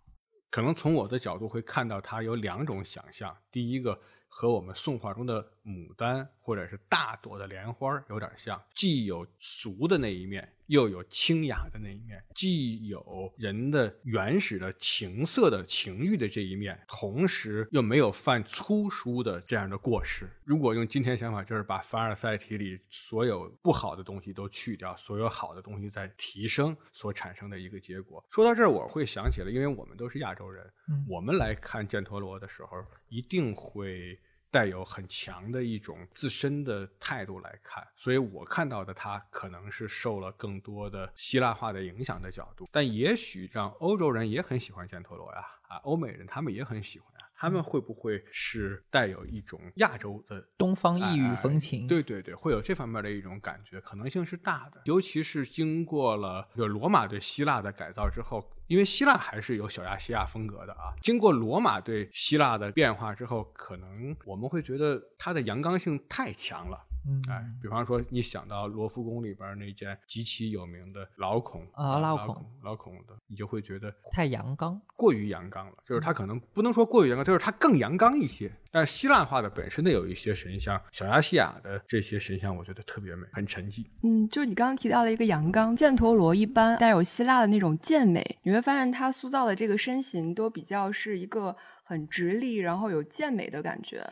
可能从我的角度会看到它有两种想象，第一个和我们宋画中的牡丹或者是大朵的莲花有点像，既有俗的那一面。又有清雅的那一面，既有人的原始的情色的情欲的这一面，同时又没有犯粗疏的这样的过失。如果用今天想法，就是把凡尔赛体里所有不好的东西都去掉，所有好的东西在提升所产生的一个结果。说到这儿，我会想起来，因为我们都是亚洲人，我们来看犍陀罗的时候，一定会。带有很强的一种自身的态度来看，所以我看到的他可能是受了更多的希腊化的影响的角度，但也许让欧洲人也很喜欢犍陀罗呀，啊，欧美人他们也很喜欢。他们会不会是带有一种亚洲的东方异域风情？对对对，会有这方面的一种感觉，可能性是大的。尤其是经过了就罗马对希腊的改造之后，因为希腊还是有小亚细亚风格的啊。经过罗马对希腊的变化之后，可能我们会觉得它的阳刚性太强了。嗯，哎，比方说你想到罗浮宫里边那件极其有名的老孔啊，老孔老孔的，你就会觉得太阳刚，过于阳刚了。就是它可能不能说过于阳刚，就是它更阳刚一些。但是希腊化的本身的有一些神像，小亚细亚的这些神像，我觉得特别美，很沉寂。嗯，就是你刚刚提到了一个阳刚，犍陀罗一般带有希腊的那种健美，你会发现他塑造的这个身形都比较是一个很直立，然后有健美的感觉。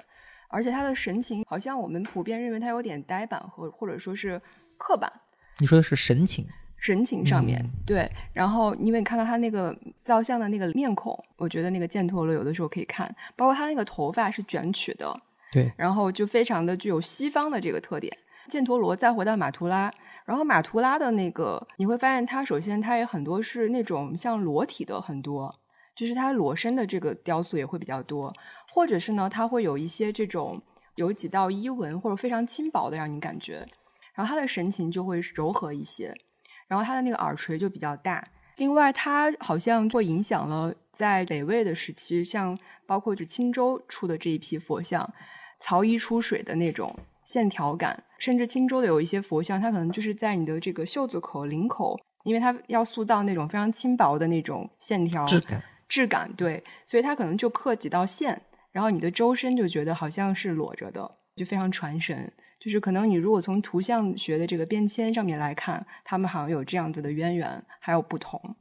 而且他的神情好像我们普遍认为他有点呆板或或者说是刻板。你说的是神情？神情上面对。然后因为看到他那个造像的那个面孔，我觉得那个犍陀罗有的时候可以看，包括他那个头发是卷曲的。对。然后就非常的具有西方的这个特点。犍陀罗再回到马图拉，然后马图拉的那个你会发现，他首先他也很多是那种像裸体的很多。就是它裸身的这个雕塑也会比较多，或者是呢，它会有一些这种有几道衣纹或者非常轻薄的让你感觉，然后它的神情就会柔和一些，然后它的那个耳垂就比较大。另外，它好像会影响了在北魏的时期，像包括就青州出的这一批佛像，曹衣出水的那种线条感，甚至青州的有一些佛像，它可能就是在你的这个袖子口、领口，因为它要塑造那种非常轻薄的那种线条质感。质感对，所以它可能就刻几道线，然后你的周身就觉得好像是裸着的，就非常传神。就是可能你如果从图像学的这个变迁上面来看，他们好像有这样子的渊源，还有不同。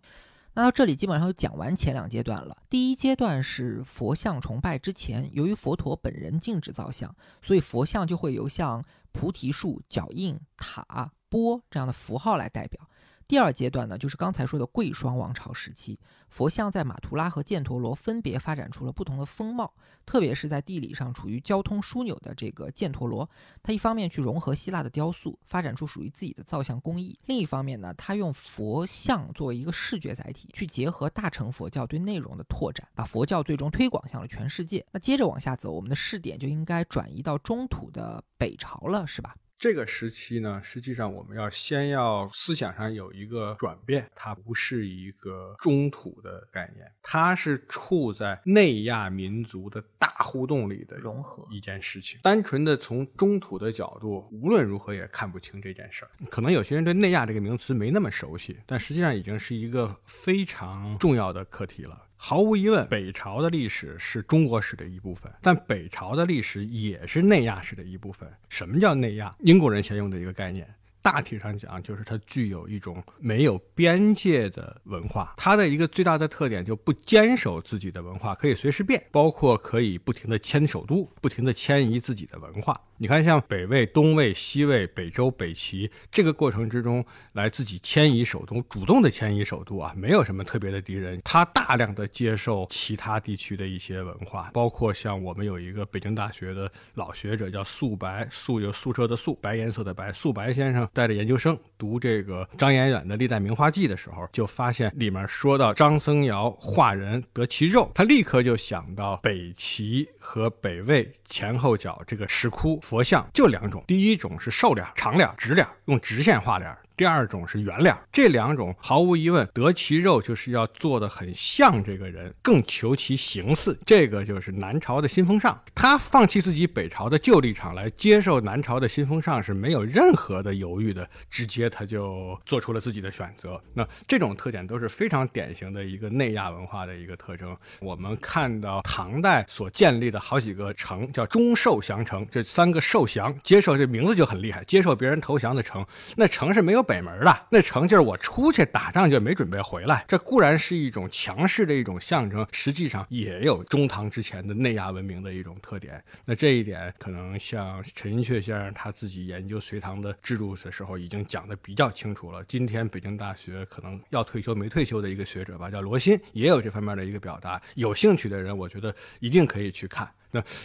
那到这里基本上就讲完前两阶段了。第一阶段是佛像崇拜之前，由于佛陀本人禁止造像，所以佛像就会由像菩提树、脚印、塔、钵这样的符号来代表。第二阶段呢，就是刚才说的贵霜王朝时期，佛像在马图拉和犍陀罗分别发展出了不同的风貌。特别是在地理上处于交通枢纽的这个犍陀罗，它一方面去融合希腊的雕塑，发展出属于自己的造像工艺；另一方面呢，它用佛像作为一个视觉载体，去结合大乘佛教对内容的拓展，把佛教最终推广向了全世界。那接着往下走，我们的视点就应该转移到中土的北朝了，是吧？这个时期呢，实际上我们要先要思想上有一个转变，它不是一个中土的概念，它是处在内亚民族的大互动里的融合一件事情。单纯的从中土的角度，无论如何也看不清这件事儿。可能有些人对内亚这个名词没那么熟悉，但实际上已经是一个非常重要的课题了。毫无疑问，北朝的历史是中国史的一部分，但北朝的历史也是内亚史的一部分。什么叫内亚？英国人先用的一个概念。大体上讲，就是它具有一种没有边界的文化。它的一个最大的特点就不坚守自己的文化，可以随时变，包括可以不停的迁首都，不停的迁移自己的文化。你看，像北魏、东魏、西魏、北周、北齐这个过程之中，来自己迁移首都，主动的迁移首都啊，没有什么特别的敌人。他大量的接受其他地区的一些文化，包括像我们有一个北京大学的老学者叫素白，素就宿舍的素，白颜色的白，素白先生。带着研究生读这个张彦远的《历代名画记》的时候，就发现里面说到张僧繇画人得其肉，他立刻就想到北齐和北魏前后脚这个石窟佛像就两种，第一种是瘦脸、长脸、直脸，用直线画脸。第二种是圆脸，这两种毫无疑问得其肉，就是要做的很像这个人，更求其形似。这个就是南朝的新风尚，他放弃自己北朝的旧立场来接受南朝的新风尚是没有任何的犹豫的，直接他就做出了自己的选择。那这种特点都是非常典型的一个内亚文化的一个特征。我们看到唐代所建立的好几个城，叫中受降城，这三个受降接受这名字就很厉害，接受别人投降的城，那城是没有。北门的那城就是我出去打仗就没准备回来，这固然是一种强势的一种象征，实际上也有中唐之前的内亚文明的一种特点。那这一点可能像陈寅恪先生他自己研究隋唐的制度的时候已经讲的比较清楚了。今天北京大学可能要退休没退休的一个学者吧，叫罗新，也有这方面的一个表达。有兴趣的人，我觉得一定可以去看。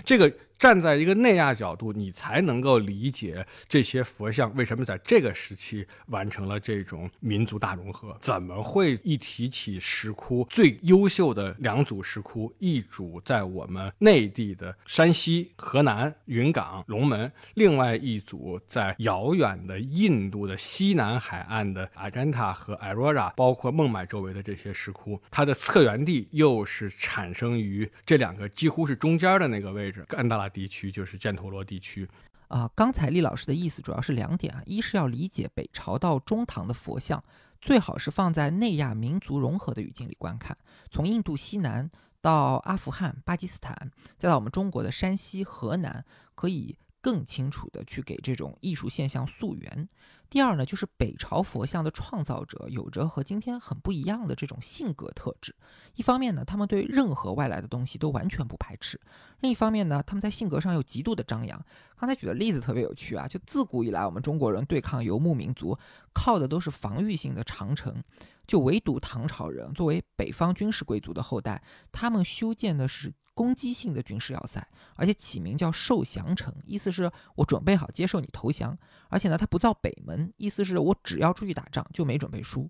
这个。站在一个内亚角度，你才能够理解这些佛像为什么在这个时期完成了这种民族大融合。怎么会一提起石窟最优秀的两组石窟，一组在我们内地的山西、河南、云冈、龙门，另外一组在遥远的印度的西南海岸的阿占塔和艾若拉，包括孟买周围的这些石窟，它的策源地又是产生于这两个几乎是中间的那个位置，甘达拉。地区就是犍陀罗地区，啊，刚才厉老师的意思主要是两点啊，一是要理解北朝到中唐的佛像，最好是放在内亚民族融合的语境里观看，从印度西南到阿富汗、巴基斯坦，再到我们中国的山西、河南，可以更清楚的去给这种艺术现象溯源。第二呢，就是北朝佛像的创造者有着和今天很不一样的这种性格特质。一方面呢，他们对任何外来的东西都完全不排斥；另一方面呢，他们在性格上又极度的张扬。刚才举的例子特别有趣啊，就自古以来我们中国人对抗游牧民族，靠的都是防御性的长城，就唯独唐朝人作为北方军事贵族的后代，他们修建的是。攻击性的军事要塞，而且起名叫受降城，意思是我准备好接受你投降。而且呢，他不造北门，意思是我只要出去打仗就没准备输。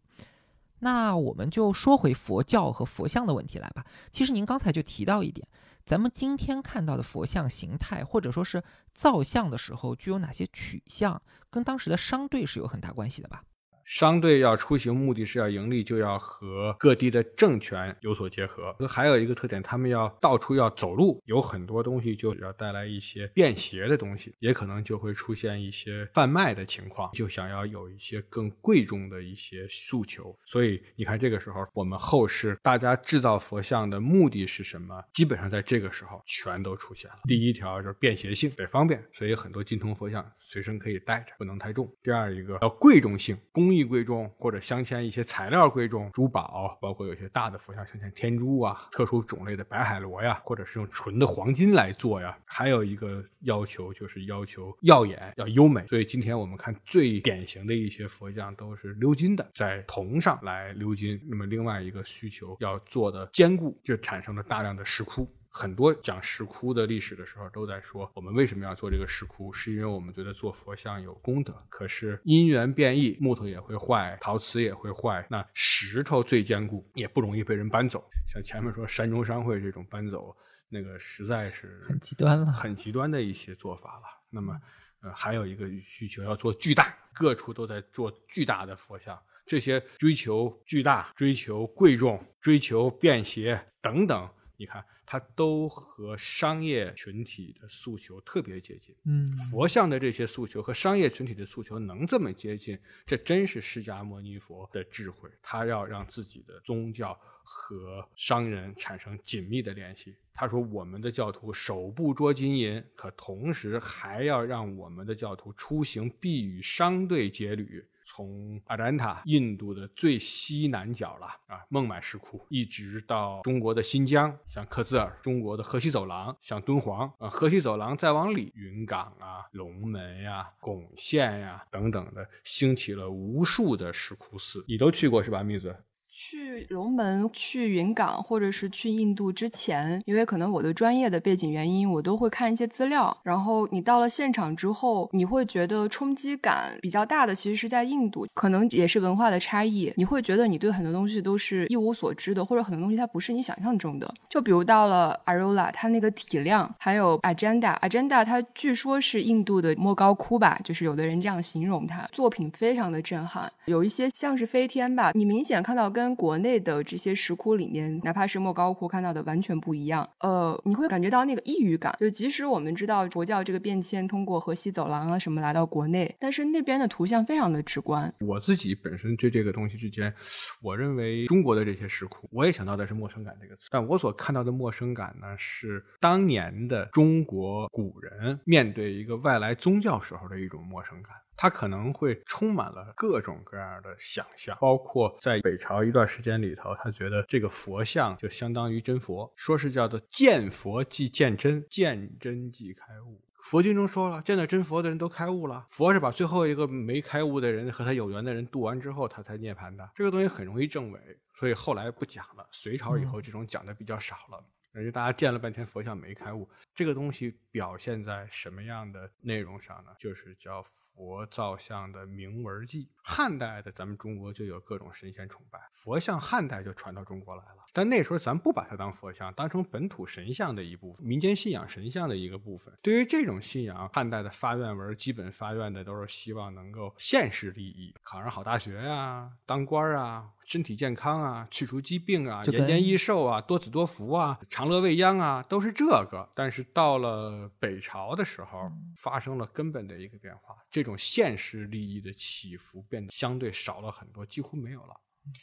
那我们就说回佛教和佛像的问题来吧。其实您刚才就提到一点，咱们今天看到的佛像形态，或者说是造像的时候具有哪些取向，跟当时的商队是有很大关系的吧？商队要出行，目的是要盈利，就要和各地的政权有所结合。还有一个特点，他们要到处要走路，有很多东西就要带来一些便携的东西，也可能就会出现一些贩卖的情况，就想要有一些更贵重的一些诉求。所以你看，这个时候我们后世大家制造佛像的目的是什么？基本上在这个时候全都出现了。第一条就是便携性，得方便，所以很多金铜佛像随身可以带着，不能太重。第二一个要贵重性，工艺贵重或者镶嵌一些材料贵重，珠宝包括有些大的佛像镶嵌天珠啊，特殊种类的白海螺呀，或者是用纯的黄金来做呀。还有一个要求就是要求耀眼要优美，所以今天我们看最典型的一些佛像都是鎏金的，在铜上来鎏金。那么另外一个需求要做的坚固，就产生了大量的石窟。很多讲石窟的历史的时候，都在说我们为什么要做这个石窟，是因为我们觉得做佛像有功德。可是因缘变异，木头也会坏，陶瓷也会坏，那石头最坚固，也不容易被人搬走。像前面说山中商会这种搬走，那个实在是很极端了，很极端的一些做法了。那么，呃，还有一个需求要做巨大，各处都在做巨大的佛像，这些追求巨大、追求贵重、追求便携等等。你看，它都和商业群体的诉求特别接近。嗯，佛像的这些诉求和商业群体的诉求能这么接近，这真是释迦牟尼佛的智慧。他要让自己的宗教和商人产生紧密的联系。他说：“我们的教徒手不捉金银，可同时还要让我们的教徒出行必与商队结旅。”从阿兰塔，印度的最西南角了啊，孟买石窟，一直到中国的新疆，像克孜尔，中国的河西走廊，像敦煌啊，河西走廊再往里，云冈啊、龙门呀、巩县呀等等的，兴起了无数的石窟寺。你都去过是吧，蜜子？去龙门、去云冈，或者是去印度之前，因为可能我的专业的背景原因，我都会看一些资料。然后你到了现场之后，你会觉得冲击感比较大的，其实是在印度，可能也是文化的差异。你会觉得你对很多东西都是一无所知的，或者很多东西它不是你想象中的。就比如到了 Arola，它那个体量，还有 Agenda，Agenda 它据说是印度的莫高窟吧，就是有的人这样形容它，作品非常的震撼，有一些像是飞天吧，你明显看到跟跟国内的这些石窟里面，哪怕是莫高窟看到的完全不一样。呃，你会感觉到那个异域感。就即使我们知道佛教这个变迁通过河西走廊啊什么来到国内，但是那边的图像非常的直观。我自己本身对这个东西之间，我认为中国的这些石窟，我也想到的是陌生感这个词。但我所看到的陌生感呢，是当年的中国古人面对一个外来宗教时候的一种陌生感。他可能会充满了各种各样的想象，包括在北朝一段时间里头，他觉得这个佛像就相当于真佛，说是叫做见佛即见真，见真即开悟。佛经中说了，见到真佛的人都开悟了。佛是把最后一个没开悟的人和他有缘的人渡完之后，他才涅槃的。这个东西很容易证伪，所以后来不讲了。隋朝以后，这种讲的比较少了。而且大家见了半天佛像没开悟，这个东西表现在什么样的内容上呢？就是叫佛造像的铭文记。汉代的咱们中国就有各种神仙崇拜，佛像汉代就传到中国来了。但那时候咱不把它当佛像，当成本土神像的一部分，民间信仰神像的一个部分。对于这种信仰，汉代的发愿文基本发愿的都是希望能够现实利益，考上好大学呀，当官啊，身体健康啊，去除疾病啊，延年益寿啊，多子多福啊，长乐未央啊，都是这个。但是到了北朝的时候，发生了根本的一个变化，这种现实利益的起伏变得相对少了很多，几乎没有了。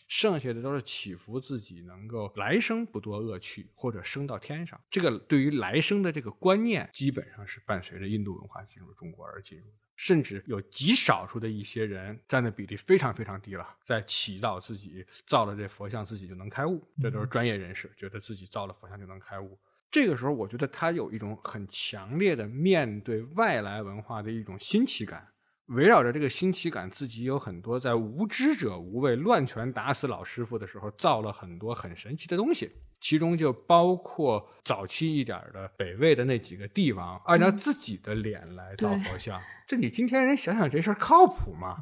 剩下的都是祈福自己能够来生不堕恶趣，或者升到天上。这个对于来生的这个观念，基本上是伴随着印度文化进入中国而进入的。甚至有极少数的一些人占的比例非常非常低了，在祈祷自己造了这佛像，自己就能开悟。这都是专业人士觉得自己造了佛像就能开悟。这个时候，我觉得他有一种很强烈的面对外来文化的一种新奇感。围绕着这个新奇感，自己有很多在无知者无畏、乱拳打死老师傅的时候，造了很多很神奇的东西。其中就包括早期一点的北魏的那几个帝王，按照自己的脸来造佛像。这你今天人想想这事儿靠谱吗？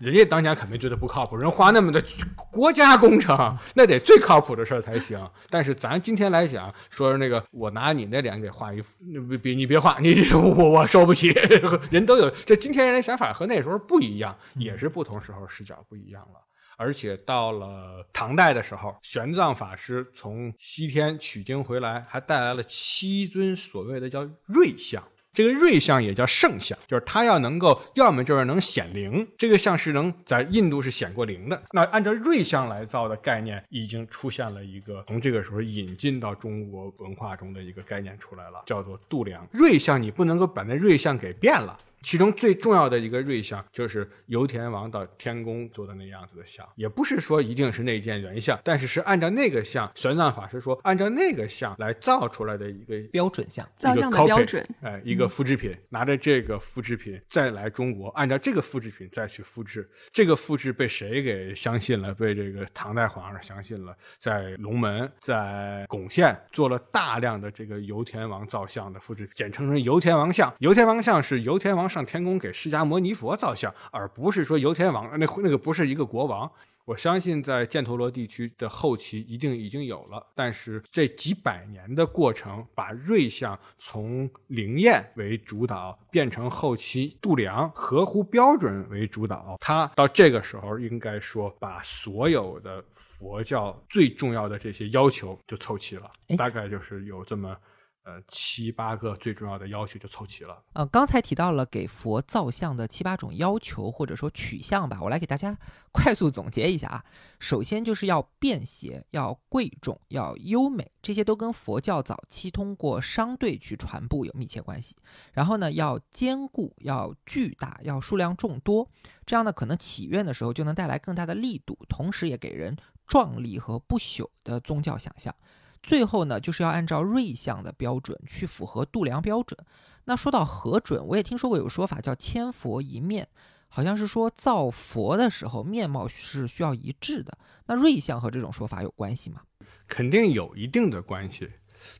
人家当年肯定觉得不靠谱，人花那么的国家工程，那得最靠谱的事儿才行。但是咱今天来讲，说那个我拿你那脸给画一，别别你别画，你我我受不起。人都有这今天人的想法和那时候不一样，也是不同时候视角不一样了。而且到了唐代的时候，玄奘法师从西天取经回来，还带来了七尊所谓的叫瑞像。这个瑞像也叫圣像，就是他要能够，要么就是能显灵。这个像是能在印度是显过灵的。那按照瑞像来造的概念，已经出现了一个从这个时候引进到中国文化中的一个概念出来了，叫做度量。瑞像你不能够把那瑞像给变了。其中最重要的一个瑞像，就是油田王到天宫做的那样子的像，也不是说一定是那件原像，但是是按照那个像，玄奘法师说，按照那个像来造出来的一个标准像，造像的标准，哎，一个复制品，拿着这个复制品再来中国，按照这个复制品再去复制，这个复制被谁给相信了？被这个唐代皇上相信了，在龙门，在巩县做了大量的这个油田王造像的复制品，简称成油田王像。油田王像是油田王。上天宫给释迦牟尼佛造像，而不是说游天王那那个不是一个国王。我相信在犍陀罗地区的后期一定已经有了，但是这几百年的过程，把瑞像从灵验为主导变成后期度量合乎标准为主导，他到这个时候应该说把所有的佛教最重要的这些要求就凑齐了，大概就是有这么。呃，七八个最重要的要求就凑齐了。呃，刚才提到了给佛造像的七八种要求或者说取向吧，我来给大家 快速总结一下啊。首先就是要便携，要贵重，要优美，这些都跟佛教早期通过商队去传播有密切关系。然后呢，要坚固，要巨大，要数量众多，这样呢，可能祈愿的时候就能带来更大的力度，同时也给人壮丽和不朽的宗教想象。最后呢，就是要按照瑞相的标准去符合度量标准。那说到核准，我也听说过有说法叫千佛一面，好像是说造佛的时候面貌是需要一致的。那瑞相和这种说法有关系吗？肯定有一定的关系，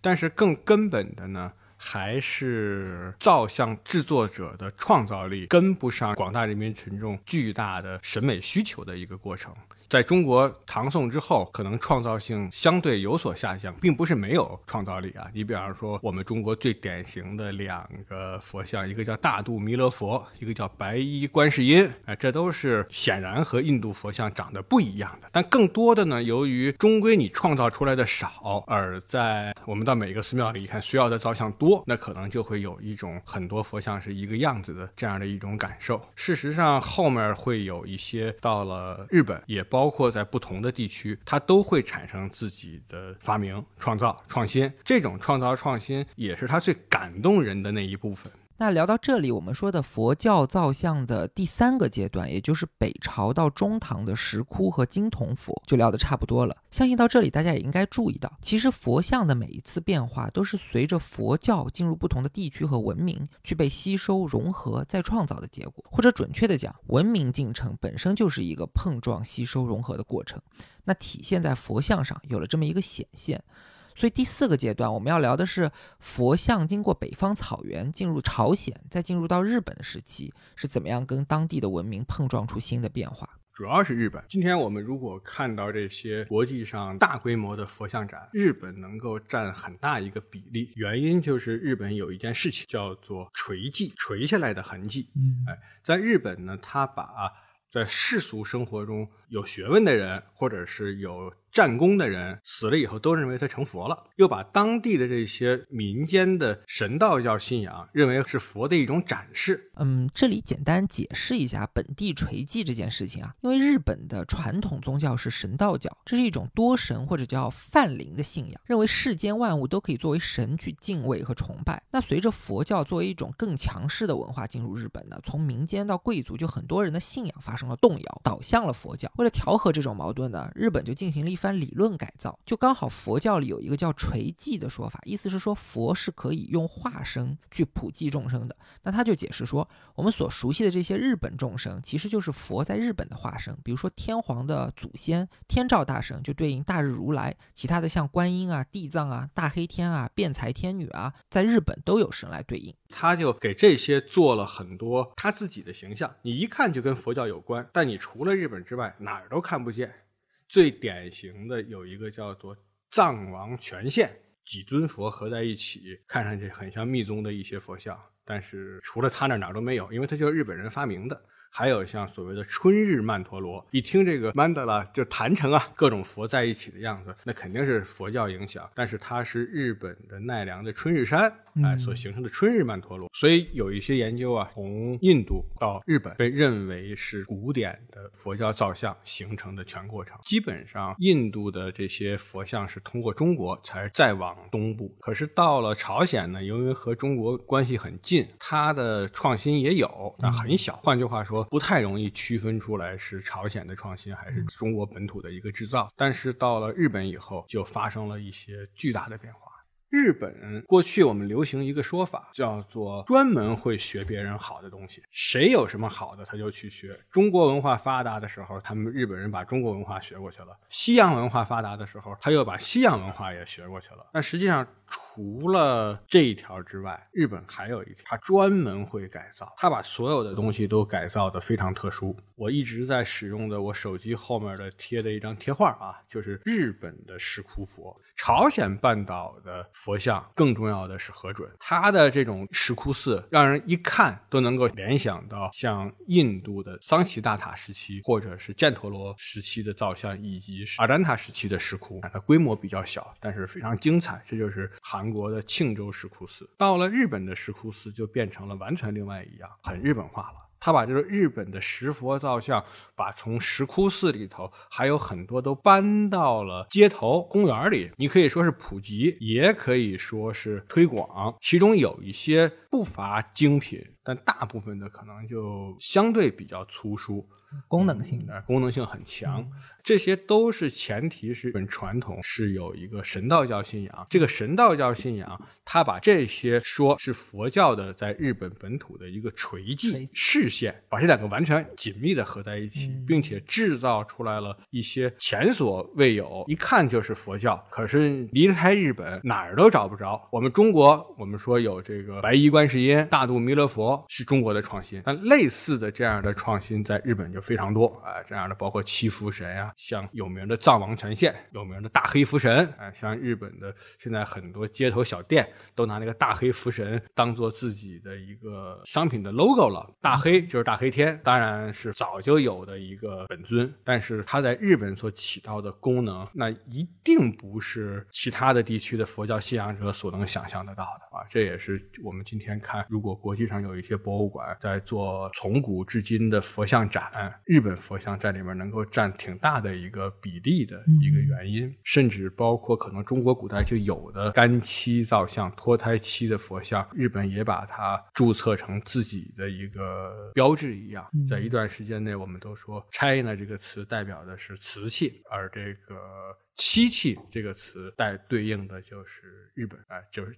但是更根本的呢，还是造像制作者的创造力跟不上广大人民群众巨大的审美需求的一个过程。在中国唐宋之后，可能创造性相对有所下降，并不是没有创造力啊。你比方说，我们中国最典型的两个佛像，一个叫大肚弥勒佛，一个叫白衣观世音，啊，这都是显然和印度佛像长得不一样的。但更多的呢，由于终归你创造出来的少，而在我们到每一个寺庙里一看，需要的造像多，那可能就会有一种很多佛像是一个样子的这样的一种感受。事实上，后面会有一些到了日本，也包。包括在不同的地区，它都会产生自己的发明、创造、创新。这种创造创新，也是它最感动人的那一部分。那聊到这里，我们说的佛教造像的第三个阶段，也就是北朝到中唐的石窟和金铜佛，就聊得差不多了。相信到这里，大家也应该注意到，其实佛像的每一次变化，都是随着佛教进入不同的地区和文明，去被吸收、融合、再创造的结果。或者准确的讲，文明进程本身就是一个碰撞、吸收、融合的过程。那体现在佛像上，有了这么一个显现。所以第四个阶段，我们要聊的是佛像经过北方草原进入朝鲜，再进入到日本的时期，是怎么样跟当地的文明碰撞出新的变化？主要是日本。今天我们如果看到这些国际上大规模的佛像展，日本能够占很大一个比例，原因就是日本有一件事情叫做垂迹，垂下来的痕迹。嗯，哎，在日本呢，他把在世俗生活中有学问的人，或者是有。战功的人死了以后，都认为他成佛了，又把当地的这些民间的神道教信仰认为是佛的一种展示。嗯，这里简单解释一下本地垂祭这件事情啊，因为日本的传统宗教是神道教，这是一种多神或者叫泛灵的信仰，认为世间万物都可以作为神去敬畏和崇拜。那随着佛教作为一种更强势的文化进入日本呢，从民间到贵族，就很多人的信仰发生了动摇，倒向了佛教。为了调和这种矛盾呢，日本就进行了一。番理论改造，就刚好佛教里有一个叫垂寂的说法，意思是说佛是可以用化身去普济众生的。那他就解释说，我们所熟悉的这些日本众生，其实就是佛在日本的化身。比如说天皇的祖先天照大神就对应大日如来，其他的像观音啊、地藏啊、大黑天啊、辩才天女啊，在日本都有神来对应。他就给这些做了很多他自己的形象，你一看就跟佛教有关，但你除了日本之外哪儿都看不见。最典型的有一个叫做藏王权现，几尊佛合在一起，看上去很像密宗的一些佛像，但是除了他那哪儿都没有，因为他就是日本人发明的。还有像所谓的春日曼陀罗，一听这个曼德拉就坛城啊，各种佛在一起的样子，那肯定是佛教影响。但是它是日本的奈良的春日山哎所形成的春日曼陀罗，所以有一些研究啊，从印度到日本被认为是古典的佛教造像形成的全过程。基本上印度的这些佛像是通过中国才再往东部，可是到了朝鲜呢，由于和中国关系很近，它的创新也有，但很小。换句话说。不太容易区分出来是朝鲜的创新还是中国本土的一个制造，但是到了日本以后，就发生了一些巨大的变化。日本过去我们流行一个说法，叫做专门会学别人好的东西，谁有什么好的他就去学。中国文化发达的时候，他们日本人把中国文化学过去了；西洋文化发达的时候，他又把西洋文化也学过去了。但实际上，除了这一条之外，日本还有一条，他专门会改造，他把所有的东西都改造的非常特殊。我一直在使用的我手机后面的贴的一张贴画啊，就是日本的石窟佛，朝鲜半岛的。佛像更重要的是核准，它的这种石窟寺让人一看都能够联想到像印度的桑奇大塔时期，或者是犍陀罗时期的造像，以及阿占塔时期的石窟。它规模比较小，但是非常精彩。这就是韩国的庆州石窟寺。到了日本的石窟寺，就变成了完全另外一样，很日本化了。他把就是日本的石佛造像，把从石窟寺里头还有很多都搬到了街头公园里。你可以说是普及，也可以说是推广。其中有一些不乏精品，但大部分的可能就相对比较粗疏。功能性的，呃，功能性很强，这些都是前提是日本传统是有一个神道教信仰。这个神道教信仰，他把这些说是佛教的在日本本土的一个垂迹视线，把这两个完全紧密的合在一起，并且制造出来了一些前所未有，一看就是佛教，可是离开日本哪儿都找不着。我们中国，我们说有这个白衣观世音、大肚弥勒佛是中国的创新，但类似的这样的创新在日本就。非常多啊，这样的包括七福神啊，像有名的藏王权限，有名的大黑福神啊，像日本的现在很多街头小店都拿那个大黑福神当做自己的一个商品的 logo 了。大黑就是大黑天，当然是早就有的一个本尊，但是它在日本所起到的功能，那一定不是其他的地区的佛教信仰者所能想象得到的啊。这也是我们今天看，如果国际上有一些博物馆在做从古至今的佛像展。日本佛像在里面能够占挺大的一个比例的一个原因，甚至包括可能中国古代就有的干漆造像、脱胎漆的佛像，日本也把它注册成自己的一个标志一样。在一段时间内，我们都说 “China” 这个词代表的是瓷器，而这个“漆器”这个词带对应的就是日本啊，就是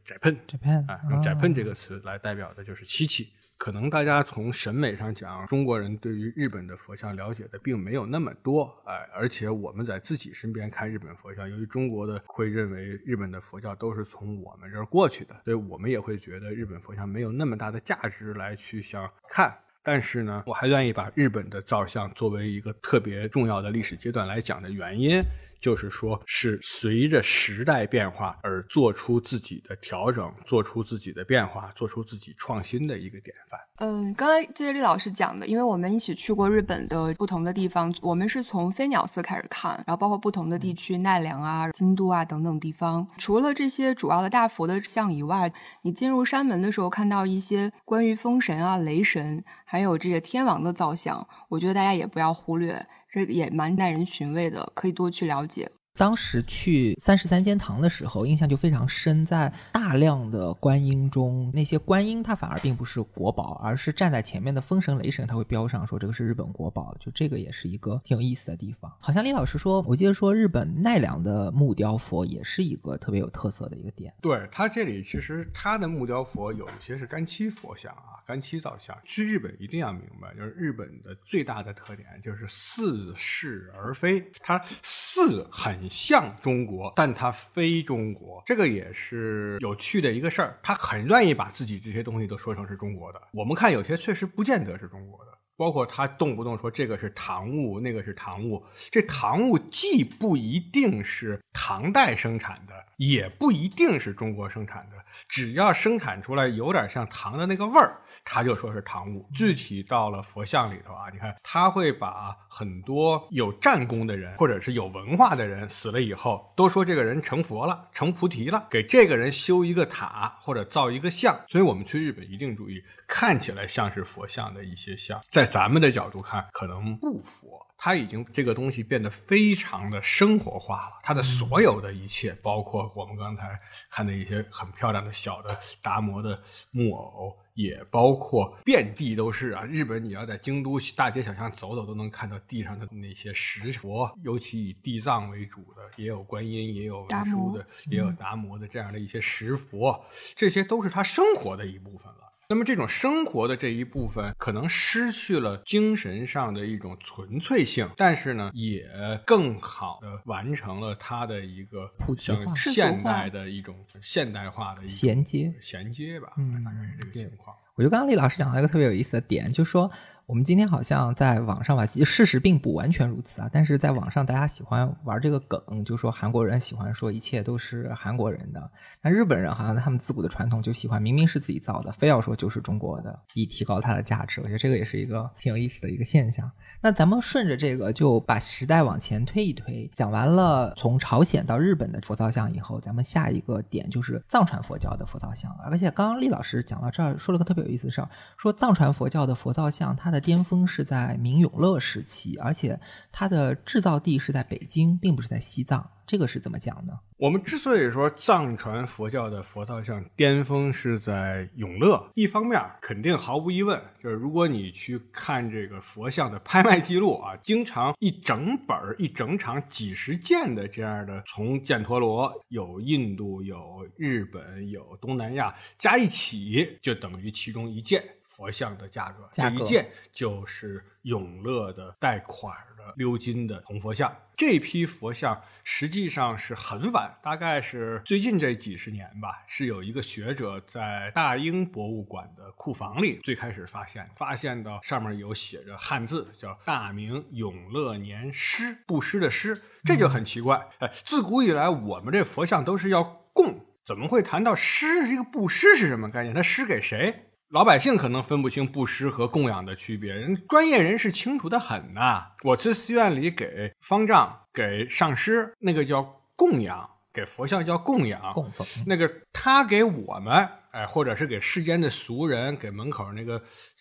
啊，用 Japan 这个词来代表的就是漆器。可能大家从审美上讲，中国人对于日本的佛像了解的并没有那么多，哎，而且我们在自己身边看日本佛像，由于中国的会认为日本的佛教都是从我们这儿过去的，所以我们也会觉得日本佛像没有那么大的价值来去想看。但是呢，我还愿意把日本的造像作为一个特别重要的历史阶段来讲的原因。就是说，是随着时代变化而做出自己的调整，做出自己的变化，做出自己创新的一个典范。嗯，刚才接着李老师讲的，因为我们一起去过日本的不同的地方，我们是从飞鸟寺开始看，然后包括不同的地区，奈良啊、京都啊等等地方。除了这些主要的大佛的像以外，你进入山门的时候，看到一些关于风神啊、雷神，还有这个天王的造像，我觉得大家也不要忽略。这个也蛮耐人寻味的，可以多去了解。当时去三十三间堂的时候，印象就非常深。在大量的观音中，那些观音它反而并不是国宝，而是站在前面的风神雷神，他会标上说这个是日本国宝。就这个也是一个挺有意思的地方。好像李老师说，我记得说日本奈良的木雕佛也是一个特别有特色的一个点。对他这里其实他的木雕佛有一些是干漆佛像啊，干漆造像。去日本一定要明白，就是日本的最大的特点就是似是而非，它似很。很像中国，但它非中国，这个也是有趣的一个事儿。他很愿意把自己这些东西都说成是中国的。我们看有些确实不见得是中国的，包括他动不动说这个是唐物，那个是唐物。这唐物既不一定是唐代生产的，也不一定是中国生产的，只要生产出来有点像唐的那个味儿。他就说是唐物，具体到了佛像里头啊，你看他会把很多有战功的人或者是有文化的人死了以后，都说这个人成佛了，成菩提了，给这个人修一个塔或者造一个像。所以我们去日本一定注意，看起来像是佛像的一些像，在咱们的角度看可能不佛，他已经这个东西变得非常的生活化了，他的所有的一切，包括我们刚才看的一些很漂亮的小的达摩的木偶。也包括遍地都是啊！日本你要在京都大街小巷走走，都能看到地上的那些石佛，尤其以地藏为主的，也有观音，也有文殊的，也有达摩的这样的一些石佛，这些都是他生活的一部分了。那么这种生活的这一部分，可能失去了精神上的一种纯粹性，但是呢，也更好的完成了它的一个普及化、现代的一种现代化的衔接衔接吧，嗯大概是这个情况。我觉得刚刚李老师讲了一个特别有意思的点，就是说。我们今天好像在网上吧，事实并不完全如此啊。但是在网上，大家喜欢玩这个梗，就说韩国人喜欢说一切都是韩国人的，那日本人好像他们自古的传统就喜欢明明是自己造的，非要说就是中国的，以提高它的价值。我觉得这个也是一个挺有意思的一个现象。那咱们顺着这个，就把时代往前推一推，讲完了从朝鲜到日本的佛造像以后，咱们下一个点就是藏传佛教的佛造像了。而且刚刚厉老师讲到这儿，说了个特别有意思的事儿，说藏传佛教的佛造像，它的巅峰是在明永乐时期，而且它的制造地是在北京，并不是在西藏。这个是怎么讲呢？我们之所以说藏传佛教的佛造像巅峰是在永乐，一方面肯定毫无疑问，就是如果你去看这个佛像的拍卖记录啊，经常一整本儿、一整场几十件的这样的，从犍陀罗有印度、有日本、有东南亚加一起，就等于其中一件佛像的价格，这一件就是永乐的带款儿的鎏金的铜佛像。这批佛像实际上是很晚，大概是最近这几十年吧，是有一个学者在大英博物馆的库房里最开始发现，发现到上面有写着汉字，叫“大明永乐年诗”，布施的施，这就很奇怪。哎，自古以来我们这佛像都是要供，怎么会谈到施？这个布施是什么概念？他施给谁？老百姓可能分不清布施和供养的区别，人专业人士清楚的很呐。我去寺院里给方丈、给上师，那个叫供养；给佛像叫供养。供奉。那个他给我们，哎，或者是给世间的俗人，给门口那个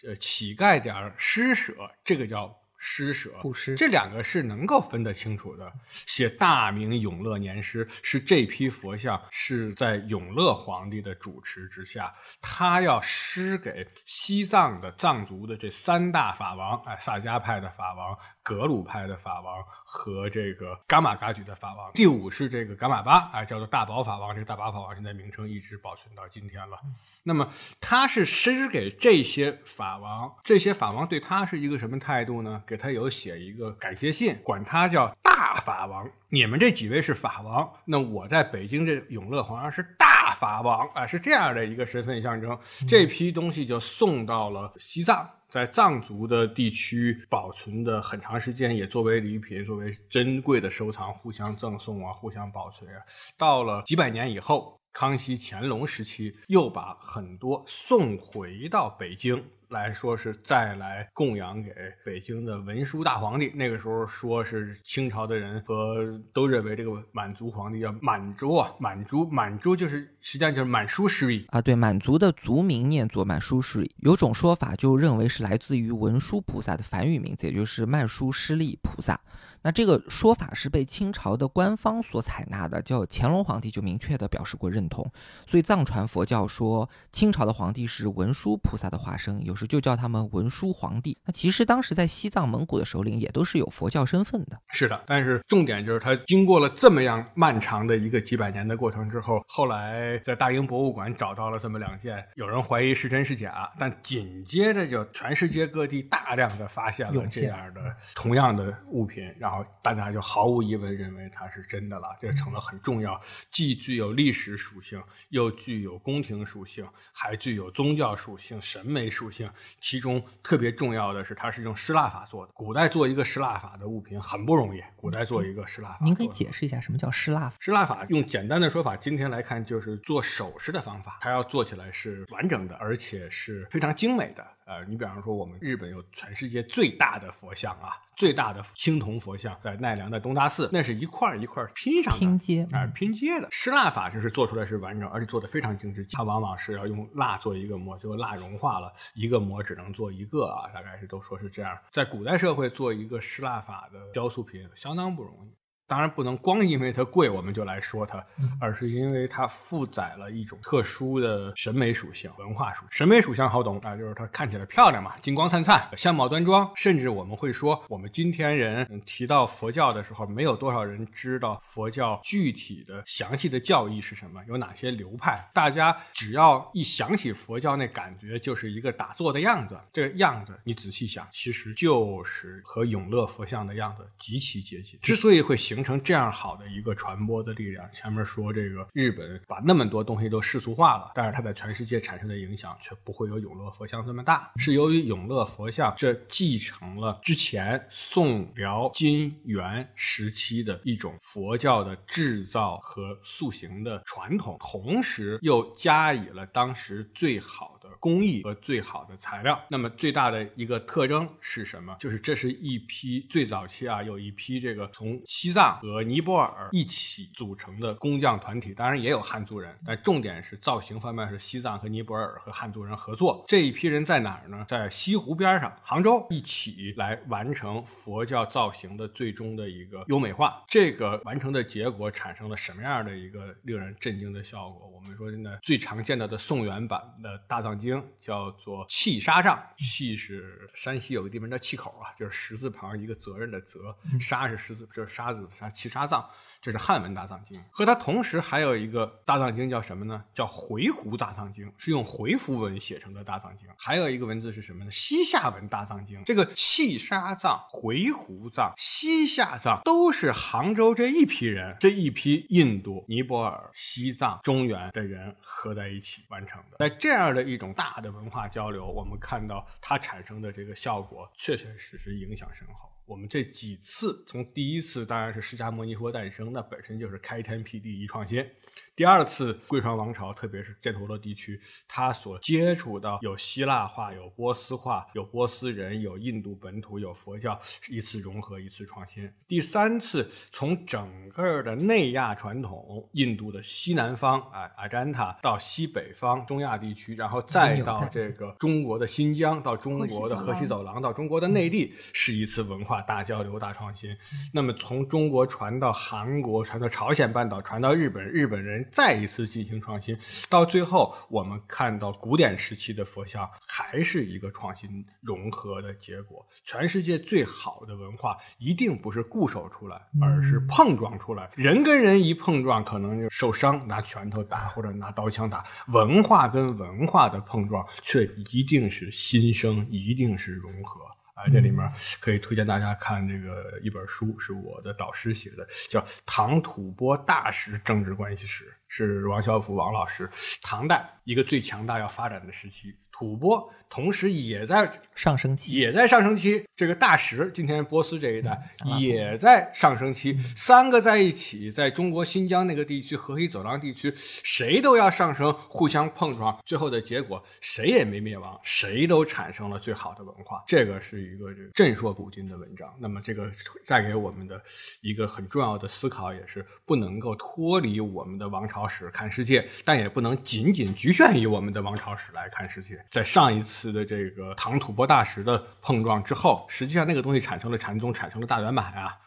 呃乞丐点施舍，这个叫施舍。布施这两个是能够分得清楚的。写大明永乐年诗是这批佛像是在永乐皇帝的主持之下，他要施给西藏的藏族的这三大法王，哎，萨迦派的法王、格鲁派的法王和这个噶玛噶举的法王。第五是这个噶玛巴，哎，叫做大宝法王。这个大宝法王现在名称一直保存到今天了。那么他是施给这些法王，这些法王对他是一个什么态度呢？给他有写一个感谢信，管他叫大法王。你们这几位是法王，那我在北京这永乐皇上是大法王啊，是这样的一个身份象征。这批东西就送到了西藏。在藏族的地区保存的很长时间，也作为礼品、作为珍贵的收藏，互相赠送啊，互相保存啊。到了几百年以后，康熙、乾隆时期，又把很多送回到北京。来说是再来供养给北京的文殊大皇帝。那个时候说是清朝的人和都认为这个满族皇帝叫满洲啊，满族满洲就是实际上就是满书失礼啊，对，满族的族名念作满书失礼。有种说法就认为是来自于文殊菩萨的梵语名字，也就是曼殊师利菩萨。那这个说法是被清朝的官方所采纳的，叫乾隆皇帝就明确的表示过认同。所以藏传佛教说清朝的皇帝是文殊菩萨的化身，有时就叫他们文殊皇帝。那其实当时在西藏、蒙古的首领也都是有佛教身份的。是的，但是重点就是他经过了这么样漫长的一个几百年的过程之后，后来在大英博物馆找到了这么两件，有人怀疑是真是假，但紧接着就全世界各地大量的发现了这样的同样的物品，然后大家就毫无疑问认为它是真的了，这成了很重要，既具有历史属性，又具有宫廷属性，还具有宗教属性、审美属性。其中特别重要的是，它是用失蜡法做的。古代做一个失蜡法的物品很不容易，古代做一个失蜡法，您可以解释一下什么叫失蜡法？失蜡法用简单的说法，今天来看就是做首饰的方法，它要做起来是完整的，而且是非常精美的。呃，你比方说，我们日本有全世界最大的佛像啊，最大的青铜佛像在奈良的东大寺，那是一块儿一块儿拼上的，拼接哎、拼接的。失蜡法就是做出来是完整，而且做的非常精致。它往往是要用蜡做一个模，结果蜡融化了，一个模只能做一个啊，大概是都说是这样。在古代社会做一个失蜡法的雕塑品相当不容易。当然不能光因为它贵我们就来说它，而是因为它负载了一种特殊的审美属性、文化属性。审美属性好懂啊，就是它看起来漂亮嘛，金光灿灿、相貌端庄。甚至我们会说，我们今天人嗯提到佛教的时候，没有多少人知道佛教具体的详细的教义是什么，有哪些流派。大家只要一想起佛教，那感觉就是一个打坐的样子。这个样子，你仔细想，其实就是和永乐佛像的样子极其接近。之所以会形形成这样好的一个传播的力量，前面说这个日本把那么多东西都世俗化了，但是它在全世界产生的影响却不会有永乐佛像这么大，是由于永乐佛像这继承了之前宋辽金元时期的一种佛教的制造和塑形的传统，同时又加以了当时最好的工艺和最好的材料。那么最大的一个特征是什么？就是这是一批最早期啊，有一批这个从西藏和尼泊尔一起组成的工匠团体，当然也有汉族人，但重点是造型方面是西藏和尼泊尔和汉族人合作。这一批人在哪儿呢？在西湖边上，杭州一起来完成佛教造型的最终的一个优美化。这个完成的结果产生了什么样的一个令人震惊的效果？我们说现在最常见到的宋元版的大藏经叫做气沙藏，气是山西有个地方叫气口啊，就是十字旁一个责任的责，沙是十字，就是沙子的沙，气沙藏。这是汉文大藏经，和它同时还有一个大藏经叫什么呢？叫回鹘大藏经，是用回鹘文写成的大藏经。还有一个文字是什么呢？西夏文大藏经。这个细沙藏、回鹘藏、西夏藏都是杭州这一批人，这一批印度、尼泊尔、西藏、中原的人合在一起完成的。在这样的一种大的文化交流，我们看到它产生的这个效果，确确实实影响深厚。我们这几次，从第一次当然是释迦牟尼佛诞生，那本身就是开天辟地一创新。第二次贵船王朝，特别是犍陀罗地区，它所接触到有希腊化、有波斯化、有波斯人、有印度本土、有佛教，一次融合，一次创新。第三次，从整个的内亚传统，印度的西南方啊阿占塔到西北方中亚地区，然后再到这个中国的新疆，到中国的河西走廊，到中国的内地，是一次文化大交流、大创新。那么从中国传到韩国，传到朝鲜半岛，传到日本，日本人。再一次进行创新，到最后我们看到古典时期的佛像还是一个创新融合的结果。全世界最好的文化一定不是固守出来，而是碰撞出来。人跟人一碰撞，可能就受伤，拿拳头打或者拿刀枪打。文化跟文化的碰撞，却一定是新生，一定是融合。啊这里面可以推荐大家看这个一本书，是我的导师写的，叫《唐吐蕃大食政治关系史》，是王小福王老师。唐代一个最强大要发展的时期，吐蕃。同时也在上升期，也在上升期。这个大石，今天波斯这一带也在上升期。三个在一起，在中国新疆那个地区、河西走廊地区，谁都要上升，互相碰撞，最后的结果谁也没灭亡，谁都产生了最好的文化。这个是一个这个震烁古今的文章。那么，这个带给我们的一个很重要的思考，也是不能够脱离我们的王朝史看世界，但也不能仅仅局限于我们的王朝史来看世界。在上一次。的这个唐吐蕃大石的碰撞之后，实际上那个东西产生了禅宗，产生了大圆满啊。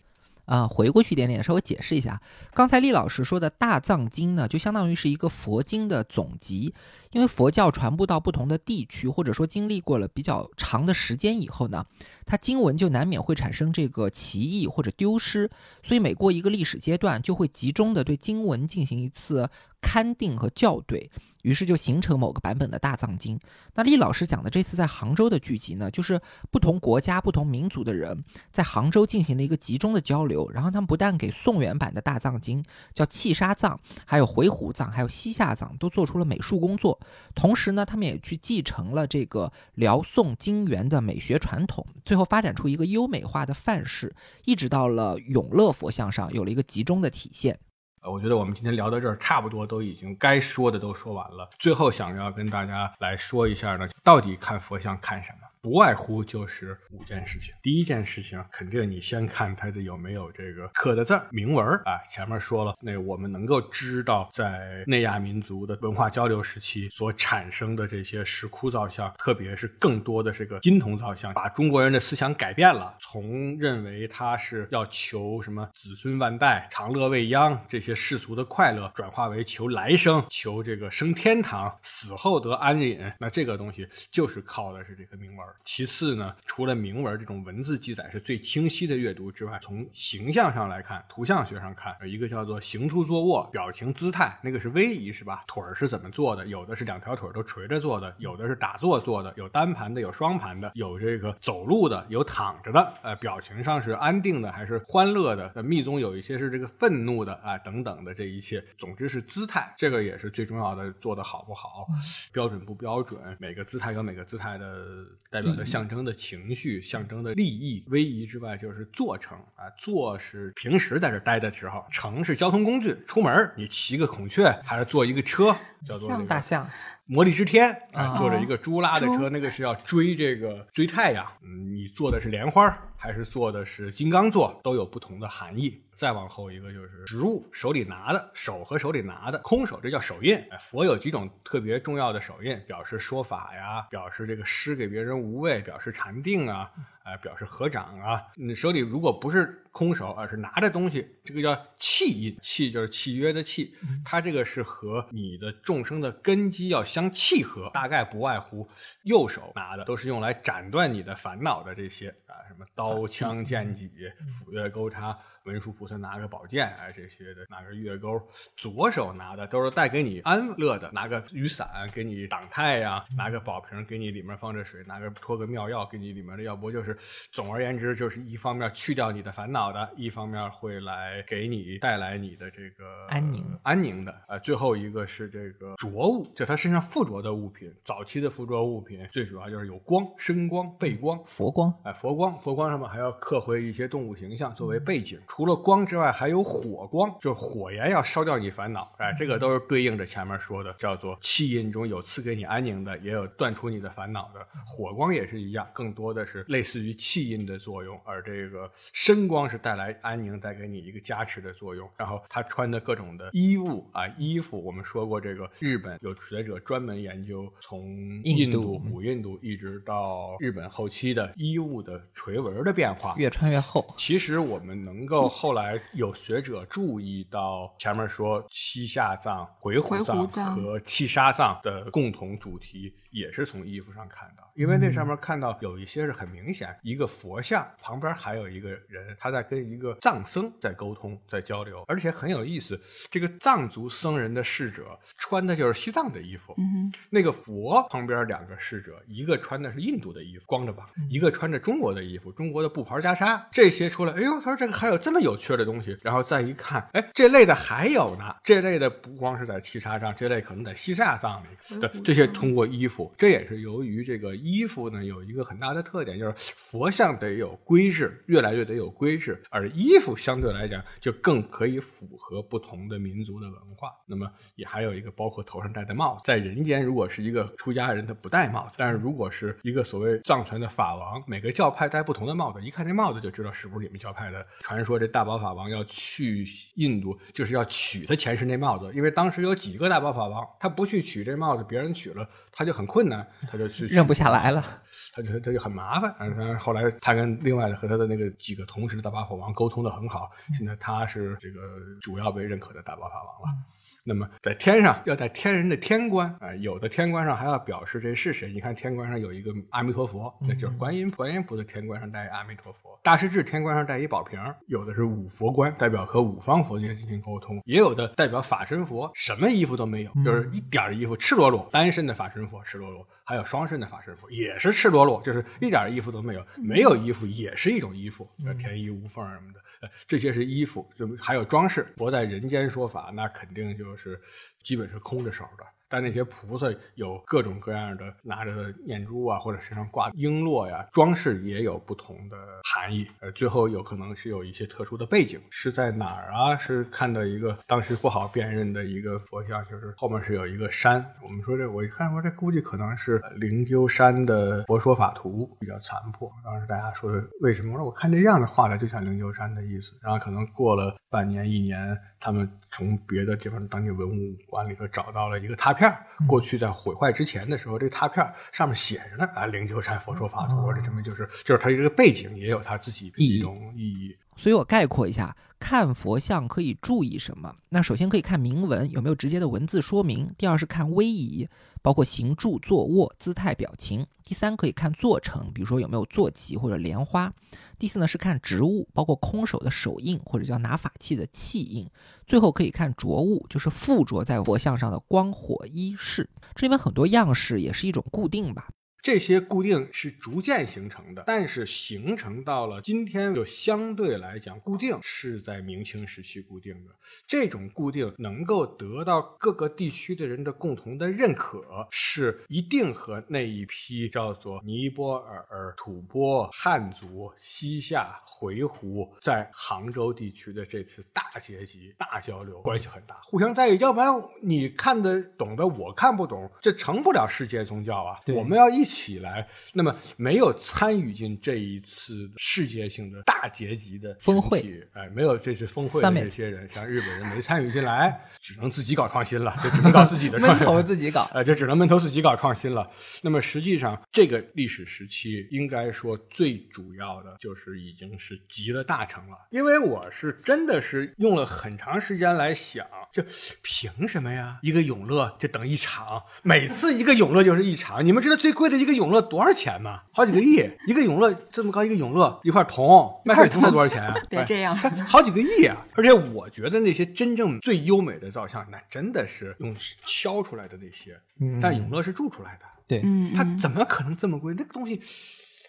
啊，回过去一点点，稍微解释一下，刚才厉老师说的大藏经呢，就相当于是一个佛经的总集。因为佛教传播到不同的地区，或者说经历过了比较长的时间以后呢，它经文就难免会产生这个歧义或者丢失，所以每过一个历史阶段，就会集中的对经文进行一次勘定和校对，于是就形成某个版本的大藏经。那厉老师讲的这次在杭州的聚集呢，就是不同国家、不同民族的人在杭州进行了一个集中的交流，然后他们不但给宋元版的大藏经叫气沙藏，还有回鹘藏，还有西夏藏都做出了美术工作。同时呢，他们也去继承了这个辽宋金元的美学传统，最后发展出一个优美化的范式，一直到了永乐佛像上有了一个集中的体现。呃，我觉得我们今天聊到这儿，差不多都已经该说的都说完了。最后想要跟大家来说一下呢，到底看佛像看什么？不外乎就是五件事情。第一件事情，肯定你先看它的有没有这个刻的字、铭文啊。前面说了，那我们能够知道，在内亚民族的文化交流时期所产生的这些石窟造像，特别是更多的这个金铜造像，把中国人的思想改变了，从认为他是要求什么子孙万代、长乐未央这些世俗的快乐，转化为求来生、求这个升天堂、死后得安隐。那这个东西就是靠的是这个铭文。其次呢，除了铭文这种文字记载是最清晰的阅读之外，从形象上来看，图像学上看，一个叫做行住坐卧、表情姿态，那个是威仪是吧？腿儿是怎么做的？有的是两条腿都垂着坐的，有的是打坐坐的，有单盘的，有双盘的，有这个走路的，有躺着的。呃，表情上是安定的还是欢乐的？密宗有一些是这个愤怒的啊，等等的这一切，总之是姿态，这个也是最重要的，做的好不好，标准不标准？每个姿态有每个姿态的代。表的象征的情绪、象征的利益、威仪之外，就是坐乘啊，坐是平时在这待的时候，乘是交通工具，出门你骑个孔雀还是坐一个车，叫做这个大象，魔力之天啊啊，坐着一个猪拉的车，猪那个是要追这个追太阳。嗯，你坐的是莲花还是坐的是金刚座，都有不同的含义。再往后一个就是植物，手里拿的，手和手里拿的，空手，这叫手印。哎佛有几种特别重要的手印，表示说法呀，表示这个施给别人无畏，表示禅定啊，哎，表示合掌啊。你手里如果不是空手，而是拿着东西，这个叫契印。契就是契约的契，它这个是和你的众生的根基要相契合，大概不外乎右手拿的都是用来斩断你的烦恼的这些啊，什么刀枪剑戟、斧钺钩叉。文殊菩萨拿个宝剑，哎，这些的拿个月钩，左手拿的都是带给你安乐的，拿个雨伞给你挡太阳，拿个宝瓶给你里面放着水，拿个托个妙药给你里面的药不，就是总而言之，就是一方面去掉你的烦恼的，一方面会来给你带来你的这个安宁安宁的。呃，最后一个是这个着物，就他身上附着的物品，早期的附着物品最主要就是有光、声光、背光。佛光，哎，佛光，佛光上面还要刻绘一些动物形象作为背景。除了光之外，还有火光，就是火焰要烧掉你烦恼。哎，这个都是对应着前面说的，叫做气印中有赐给你安宁的，也有断除你的烦恼的。火光也是一样，更多的是类似于气印的作用，而这个身光是带来安宁，带给你一个加持的作用。然后他穿的各种的衣物啊，衣服，我们说过，这个日本有学者专门研究从印度古印度一直到日本后期的衣物的垂纹的变化。越穿越厚。其实我们能够后来有学者注意到前面说西夏藏、回鹘回鹘藏藏和七沙藏的共同主题，也是从衣服上看到。因为那上面看到有一些是很明显，一个佛像旁边还有一个人，他在跟一个藏僧在沟通、在交流，而且很有意思。这个藏族僧人的侍者穿的就是西藏的衣服，嗯那个佛旁边两个侍者，一个穿的是印度的衣服，光着膀；一个穿着中国的衣服，中国的布袍袈裟。这些出来，哎呦，他说这个还有这么有趣的东西。然后再一看，哎，这类的还有呢。这类的不光是在七沙藏，这类可能在西夏葬里。对，这些通过衣服，这也是由于这个衣服呢有一个很大的特点，就是佛像得有规制，越来越得有规制，而衣服相对来讲就更可以符合不同的民族的文化。那么也还有一个包括头上戴的帽子，在人间如果是一个出家人，他不戴帽子；但是如果是一个所谓藏传的法王，每个教派戴不同的帽子，一看这帽子就知道是不是你们教派的。传说这大宝法王要去印度，就是要取他前世那帽子，因为当时有几个大宝法王，他不去取这帽子，别人取了，他就很困难，他就去 认不下来了。他就他就很麻烦。但是后来他跟另外的和他的那个几个同时的大宝法王沟通的很好，现在他是这个主要被认可的大宝法王了。那么在天上要在天人的天官啊、有的天官上还要表示这是谁。你看天官上有一个阿弥陀佛，那就是观音观音菩萨天官上带阿弥陀佛。大势至天官上带一宝瓶，有的是五佛官，代表和五方佛界进行沟通；也有的代表法身佛，什么衣服都没有，就是一点儿衣服，赤裸裸，单身的法身佛赤裸裸，还有双身的法师服也是赤裸裸，就是一点衣服都没有，没有衣服也是一种衣服，呃天衣无缝什么的，呃这些是衣服，就还有装饰。佛在人间说法，那肯定就是基本是空着手的。但那些菩萨有各种各样的拿着的念珠啊，或者身上挂的璎珞呀，装饰也有不同的含义。呃，最后有可能是有一些特殊的背景，是在哪儿啊？是看到一个当时不好辨认的一个佛像，就是后面是有一个山。我们说这，我一看说这估计可能是灵鹫山的《佛说法图》，比较残破。当时大家说的为什么？我说我看这样的画的就像灵鹫山的意思。然后可能过了半年一年，他们从别的地方当地文物馆里头找到了一个他片儿。过去在毁坏之前的时候，这拓片儿上面写着呢啊，灵鹫山佛说法图，这证明就是就是它这个背景也有它自己的一种意义。所以我概括一下，看佛像可以注意什么？那首先可以看铭文有没有直接的文字说明；第二是看威仪，包括行住坐卧、姿态、表情；第三可以看坐乘，比如说有没有坐骑或者莲花；第四呢是看植物，包括空手的手印或者叫拿法器的器印；最后可以看着物，就是附着在佛像上的光火衣饰。这里面很多样式也是一种固定吧。这些固定是逐渐形成的，但是形成到了今天，就相对来讲，固定是在明清时期固定的。这种固定能够得到各个地区的人的共同的认可，是一定和那一批叫做尼泊尔、吐蕃、汉族、西夏、回鹘在杭州地区的这次大结集大交流关系很大，互相在意。要不然你看得懂的，我看不懂，这成不了世界宗教啊！我们要一起来。那么没有参与进这一次世界性的大结局的峰会，哎，没有这次峰会的这些人，像日本人没参与进来，只能自己搞创新了，就只能搞自己的创闷。头自己搞。哎，就只能闷头自己搞创新了。那么实际上，这个历史时期应该说最主要的就是已经是集了大成了。因为我是真的是用了很长时间来想，就凭什么呀？一个永乐就等一场，每次一个永乐就是一场。你们知道最贵的一个永乐多少钱嘛？好几个亿，一个永乐这么高一个永乐，一块铜，卖给铜才多少钱啊？别这样它好几个亿啊！而且我觉得那些真正最优美的照相，那真的是用敲出来的那些，嗯但永乐是铸出来的，对，嗯，它怎么可能这么贵？那个东西，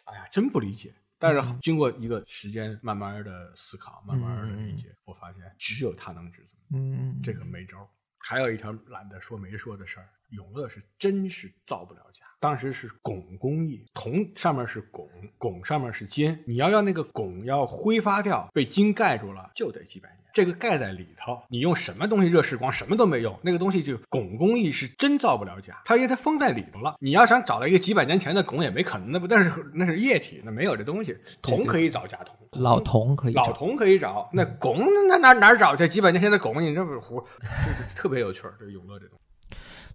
哎呀，真不理解。但是嗯经过一个时间慢慢的思考，慢慢的理解，我发现只有他能值这么嗯，这个没招。还有一条懒得说没说的事儿，永乐是真是造不了假。当时是汞工艺，铜上面是汞，汞上面是金。你要让那个汞要挥发掉，被金盖住了，就得几百年。这个盖在里头，你用什么东西热释光，什么都没用。那个东西就汞工艺是真造不了假，它因为它封在里头了。你要想找到一个几百年前的汞也没可能，那不那是那是液体，那没有这东西。铜可以找假铜，老铜可以找老铜可以找，那汞那哪哪儿找去？几百年前的汞，你这不是胡？这这特别有趣儿，这永乐这东西。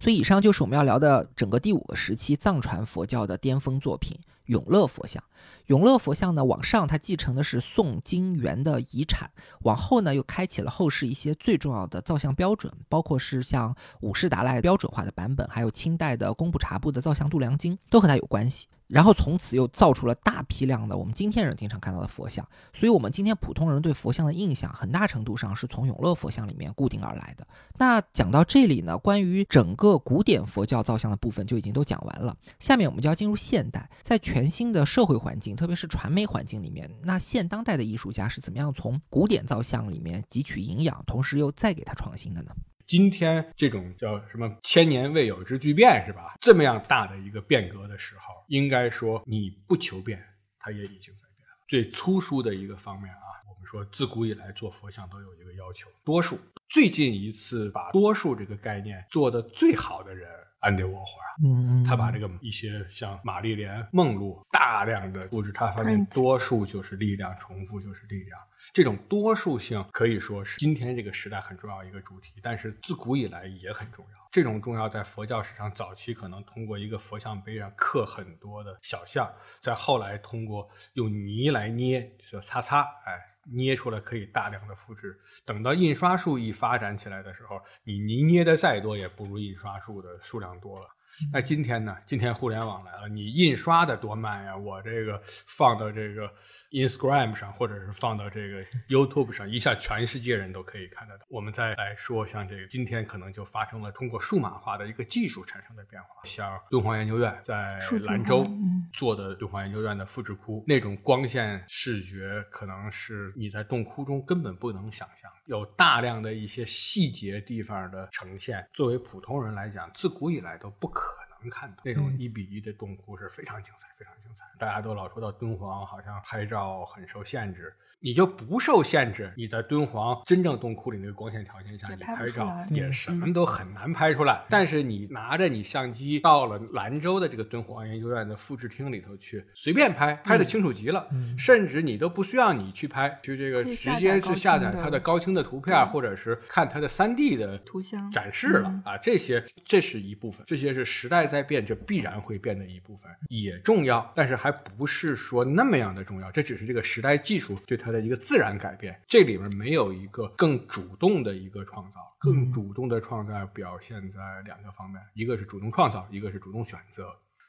所以以上就是我们要聊的整个第五个时期藏传佛教的巅峰作品——永乐佛像。永乐佛像呢，往上它继承的是宋金元的遗产，往后呢又开启了后世一些最重要的造像标准，包括是像五世达赖标准化的版本，还有清代的工部察部的造像度量经，都和它有关系。然后从此又造出了大批量的我们今天人经常看到的佛像，所以我们今天普通人对佛像的印象，很大程度上是从永乐佛像里面固定而来的。那讲到这里呢，关于整个古典佛教造像的部分就已经都讲完了。下面我们就要进入现代，在全新的社会环环境，特别是传媒环境里面，那现当代的艺术家是怎么样从古典造像里面汲取营养，同时又再给它创新的呢？今天这种叫什么千年未有之巨变是吧？这么样大的一个变革的时候，应该说你不求变，它也已经在变了。最粗疏的一个方面啊，我们说自古以来做佛像都有一个要求，多数。最近一次把多数这个概念做得最好的人，安迪沃霍尔。嗯他把这个一些像玛丽莲梦露大量的复制，他发现多数就是力量，重复就是力量。这种多数性可以说是今天这个时代很重要一个主题，但是自古以来也很重要。这种重要在佛教史上早期可能通过一个佛像碑上刻很多的小像，在后来通过用泥来捏，就擦擦，哎，捏出来可以大量的复制。等到印刷术一发展起来的时候，你泥捏的再多，也不如印刷术的数量多了。那今天呢？今天互联网来了，你印刷的多慢呀！我这个放到这个 Instagram 上，或者是放到这个 YouTube 上，一下全世界人都可以看得到。我们再来说，像这个今天可能就发生了通过数码化的一个技术产生的变化，像敦煌研究院在兰州嗯做的敦煌研究院的复制窟，那种光线视觉可能是你在洞窟中根本不能想象，有大量的一些细节地方的呈现，作为普通人来讲，自古以来都不可能看到那种嗯一比一的洞窟是非常精彩，非常精彩。大家都老说到敦煌好像拍照很受限制。你就不受限制，你在敦煌真正洞窟里那个光线条件下，你拍照也嗯什么都很难拍出来。但是你拿着你相机到了兰州的这个敦煌研究院的复制厅里头去，随便拍，拍的清楚极了，嗯甚至你都不需要你去拍，去这个直接去下载它的高清的图片，或者是看它的三 D 的图像展示了、嗯啊，这些这是一部分，这些是时代在变，这必然会变的一部分，也重要，但是还不是说那么样的重要，这只是这个时代技术对它的一个自然改变，这里面没有一个更主动的一个创造，更主动的创造表现在两个方面，一个是主动创造，一个是主动选择。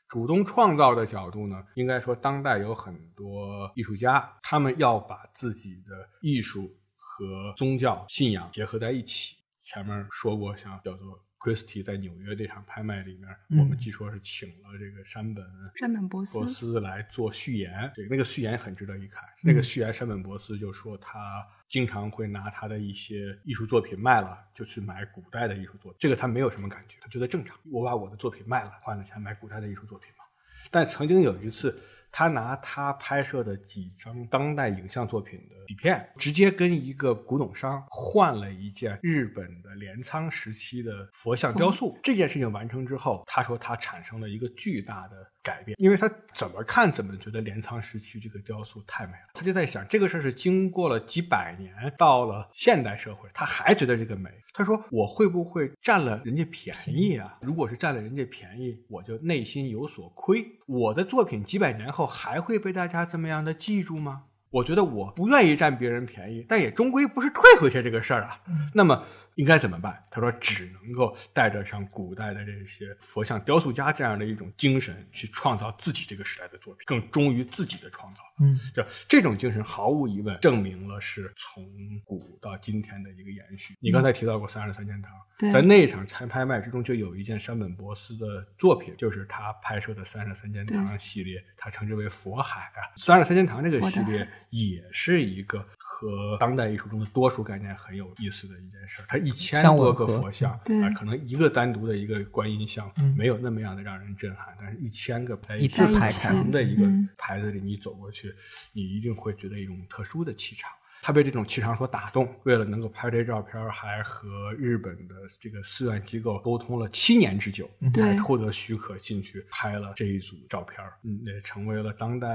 主动创造的角度呢，应该说当代有很多艺术家，他们要把自己的艺术和宗教信仰结合在一起。前面说过，像叫做 Christie 在纽约这场拍卖里面，嗯我们据说是请了这个山本山本博斯博斯来做序言，这个那个序言很值得一看。嗯那个序言，山本博斯就说他经常会拿他的一些艺术作品卖了，就去买古代的艺术作品，这个他没有什么感觉，他觉得正常。我把我的作品卖了，换了钱买古代的艺术作品嘛。但曾经有一次，他拿他拍摄的几张当代影像作品的底片，直接跟一个古董商换了一件日本的镰仓时期的佛像雕塑。这件事情完成之后，他说他产生了一个巨大的改变，因为他怎么看怎么觉得镰仓时期这个雕塑太美了。他就在想，这个事儿是经过了几百年，到了现代社会，他还觉得这个美。他说：“我会不会占了人家便宜啊？如果是占了人家便宜，我就内心有所亏。我的作品几百年后还会被大家这么样的记住吗？我觉得我不愿意占别人便宜，但也终归不是退回去这个事儿啊。那么应该怎么办？他说，只能够带着像古代的这些佛像雕塑家这样的一种精神，去创造自己这个时代的作品，更忠于自己的创造。嗯，就这种精神，毫无疑问证明了是从古到今天的一个延续。你刚才提到过三十三间堂，对在那场拍拍卖之中，就有一件山本博司的作品，就是他拍摄的三十三间堂系列，他称之为佛海啊。三十三间堂这个系列也是一个和当代艺术中的多数概念很有意思的一件事儿。它一千多个佛像，对啊，可能一个单独的一个观音像嗯没有那么样的让人震撼，但是一千个在一起字排在开一起长的一个嗯牌子里，你走过去，你一定会觉得一种特殊的气场。他被这种气场所打动，为了能够拍这照片，还和日本的这个寺院机构沟通了七年之久，才获得许可进去拍了这一组照片。嗯，也成为了当代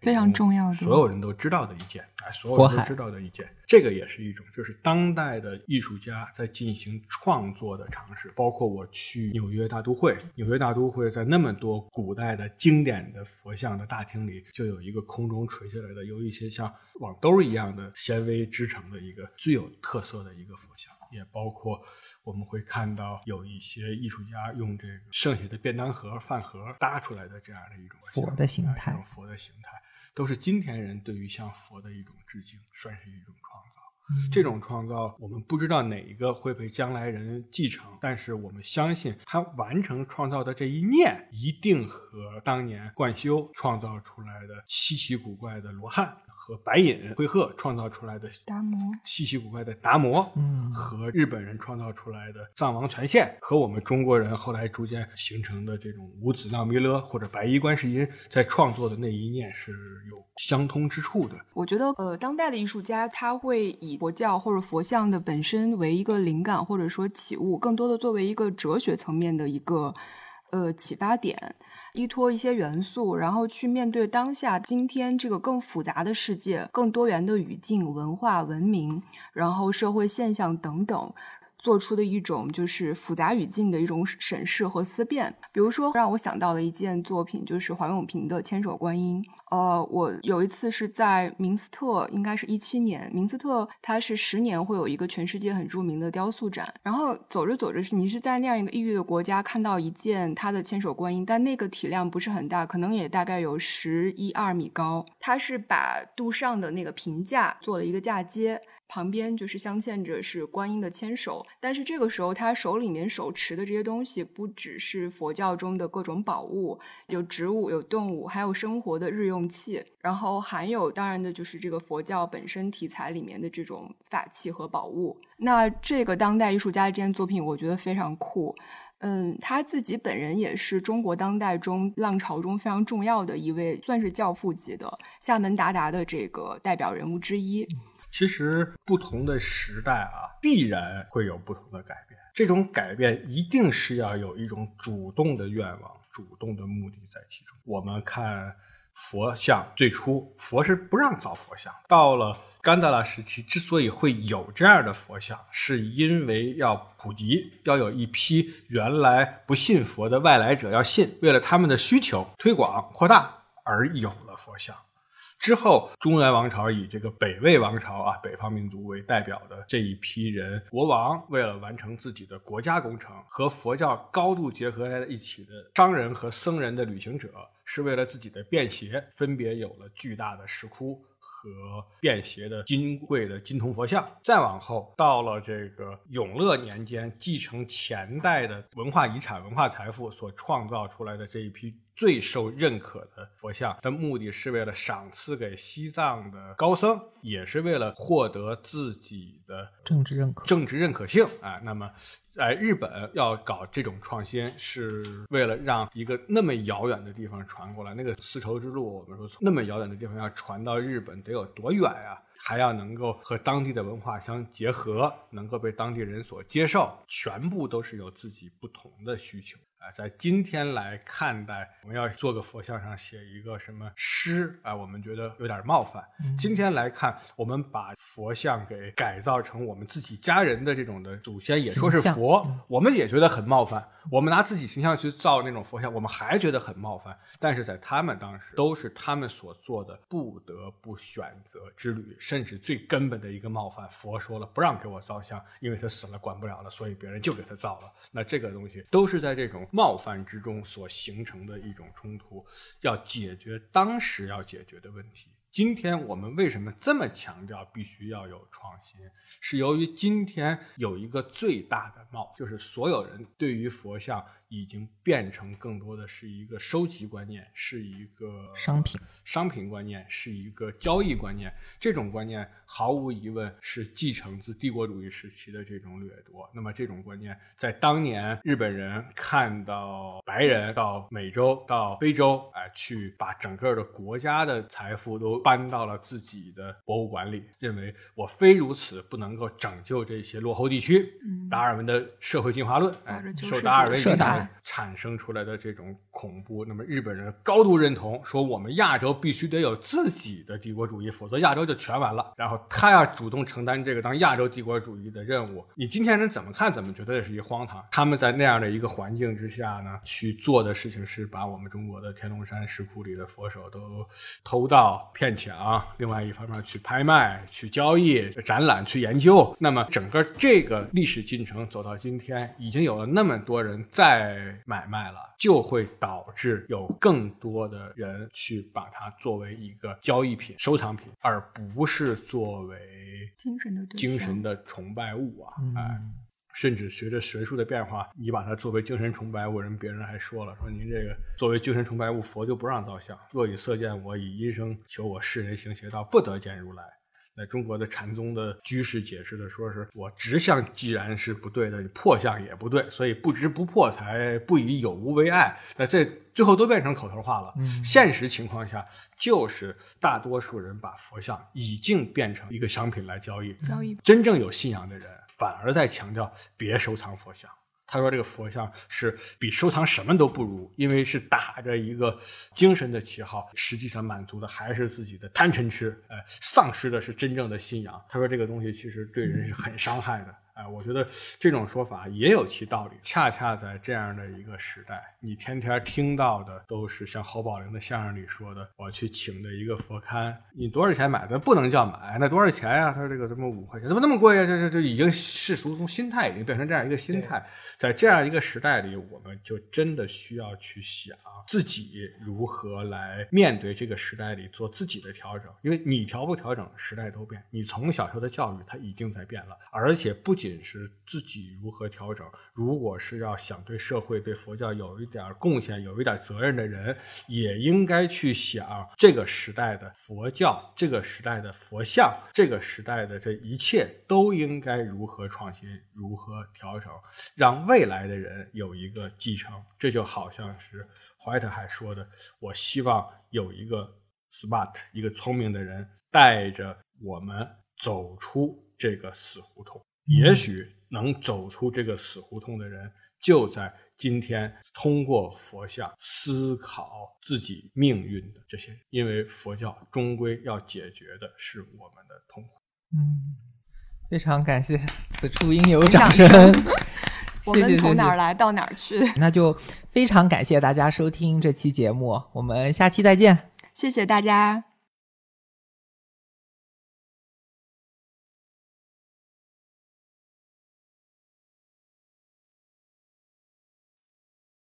非常重要的所有人都知道的一件，哎，所有人都知道的一件。这个也是一种，就是当代的艺术家在进行创作的尝试。包括我去纽约大都会，纽约大都会在那么多古代的经典的佛像的大厅里，就有一个空中垂下来的，由一些像网兜一样的纤维织成的一个最有特色的一个佛像。也包括我们会看到有一些艺术家用这个剩下的便当盒、饭盒搭出来的这样的一种佛的形态哎这种佛的形态，都是今天人对于像佛的一种致敬，算是一种。这种创造，我们不知道哪一个会被将来人继承，但是我们相信他完成创造的这一念，一定和当年冠休创造出来的稀奇古怪的罗汉和白隐灰鹤创造出来的达摩稀奇古怪的达摩，嗯和日本人创造出来的藏王全宪，和我们中国人后来逐渐形成的这种五子闹弥勒或者白衣观世音在创作的那一念是有相通之处的。我觉得，呃，当代的艺术家他会以佛教或者佛像的本身为一个灵感，或者说起悟，更多的作为一个哲学层面的一个呃启发点，依托一些元素，然后去面对当下今天这个更复杂的世界、更多元的语境、文化、文明，然后社会现象等等。做出的一种就是复杂语境的一种审视和思辨。比如说，让我想到了一件作品，就是黄永平的《千手观音》。呃，我有一次是在明斯特，应该是一七年，明斯特它是十年会有一个全世界很著名的雕塑展。然后走着走着，是你是在那样一个异域的国家看到一件它的千手观音，但那个体量不是很大，可能也大概有十一二米高。它是把杜尚的那个平架做了一个嫁接。旁边就是镶嵌着是观音的千手，但是这个时候他手里面手持的这些东西不只是佛教中的各种宝物，有植物、有动物，还有生活的日用器，然后还有当然的就是这个佛教本身题材里面的这种法器和宝物。那这个当代艺术家这件作品，我觉得非常酷。嗯，他自己本人也是中国当代中浪潮中非常重要的一位，算是教父级的厦门达达的这个代表人物之一。其实不同的时代啊，必然会有不同的改变。这种改变一定是要有一种主动的愿望、主动的目的在其中。我们看佛像，最初佛是不让造佛像，到了甘达拉时期，之所以会有这样的佛像，是因为要普及，要有一批原来不信佛的外来者要信，为了他们的需求推广扩大而有了佛像。之后，中原王朝以这个北魏王朝啊，北方民族为代表的这一批人，国王为了完成自己的国家工程，和佛教高度结合在一起的商人和僧人的旅行者，是为了自己的便携，分别有了巨大的石窟。和便携的金贵的金铜佛像，再往后到了这个永乐年间，继承前代的文化遗产、文化财富所创造出来的这一批最受认可的佛像，的目的是为了赏赐给西藏的高僧，也是为了获得自己的政治认可、政治认可性啊。那么。在日本要搞这种创新，是为了让一个那么遥远的地方传过来。那个丝绸之路，我们说从那么遥远的地方要传到日本，得有多远啊？还要能够和当地的文化相结合，能够被当地人所接受，全部都是有自己不同的需求。啊，在今天来看待，我们要做个佛像上写一个什么诗啊？我们觉得有点冒犯。今天来看，我们把佛像给改造成我们自己家人的这种的祖先，也说是佛，我们也觉得很冒犯。我们拿自己形象去造那种佛像，我们还觉得很冒犯。但是在他们当时，都是他们所做的不得不选择之旅，甚至最根本的一个冒犯。佛说了，不让给我造像，因为他死了管不了了，所以别人就给他造了。那这个东西都是在这种。冒犯之中所形成的一种冲突，要解决当时要解决的问题。今天我们为什么这么强调必须要有创新？是由于今天有一个最大的冒，就是所有人对于佛像。已经变成更多的是一个收集观念，是一个商品商品观念，是一个交易观念。这种观念毫无疑问是继承自帝国主义时期的这种掠夺。那么这种观念在当年日本人看到白人到美洲到非洲，哎，去把整个的国家的财富都搬到了自己的博物馆里，认为我非如此不能够拯救这些落后地区。达尔文的社会进化论，哎，受达尔文影响。产生出来的这种恐怖，那么日本人高度认同，说我们亚洲必须得有自己的帝国主义，否则亚洲就全完了。然后他要主动承担这个当亚洲帝国主义的任务。你今天人怎么看，怎么觉得这是一荒唐？他们在那样的一个环境之下呢，去做的事情是把我们中国的天龙山石窟里的佛手都偷盗、骗抢，另外一方面去拍卖、去交易、展览、去研究。那么整个这个历史进程走到今天，已经有了那么多人在。买卖了，就会导致有更多的人去把它作为一个交易品、收藏品，而不是作为精神的精神的崇拜物啊！哎，甚至随着学术的变化，你把它作为精神崇拜物，人别人还说了，说您这个作为精神崇拜物，佛就不让造像。若以色见我，以音声求我，世人行邪道，不得见如来。在中国的禅宗的居士解释的说，是我直相既然是不对的，你破相也不对，所以不执不破才不以有无为爱。那这最后都变成口头话了。现实情况下，就是大多数人把佛像已经变成一个商品来交易。交易真正有信仰的人，反而在强调别收藏佛像。他说：“这个佛像是比收藏什么都不如，因为是打着一个精神的旗号，实际上满足的还是自己的贪嗔痴，哎，丧失的是真正的信仰。”他说：“这个东西其实对人是很伤害的。”哎，我觉得这种说法也有其道理。恰恰在这样的一个时代，你天天听到的都是像侯宝林的相声里说的：“我去请的一个佛龛，你多少钱买的？不能叫买，那多少钱呀？”他说：“这个什么五块钱？怎么那么贵呀？”这这这已经世俗从心态已经变成这样一个心态。在这样一个时代里，我们就真的需要去想自己如何来面对这个时代里做自己的调整。因为你调不调整，时代都变。你从小受的教育，它已经在变了，而且不。仅是自己如何调整，如果是要想对社会、对佛教有一点贡献、有一点责任的人，也应该去想这个时代的佛教、这个时代的佛像、这个时代的这一切都应该如何创新、如何调整，让未来的人有一个继承。这就好像是怀特还说的：“我希望有一个 smart、一个聪明的人带着我们走出这个死胡同。”也许能走出这个死胡同的人，就在今天通过佛像思考自己命运的这些人，因为佛教终归要解决的是我们的痛苦。嗯，非常感谢，此处应有掌声。我们从哪儿来到哪儿去？那就非常感谢大家收听这期节目，我们下期再见。谢谢大家。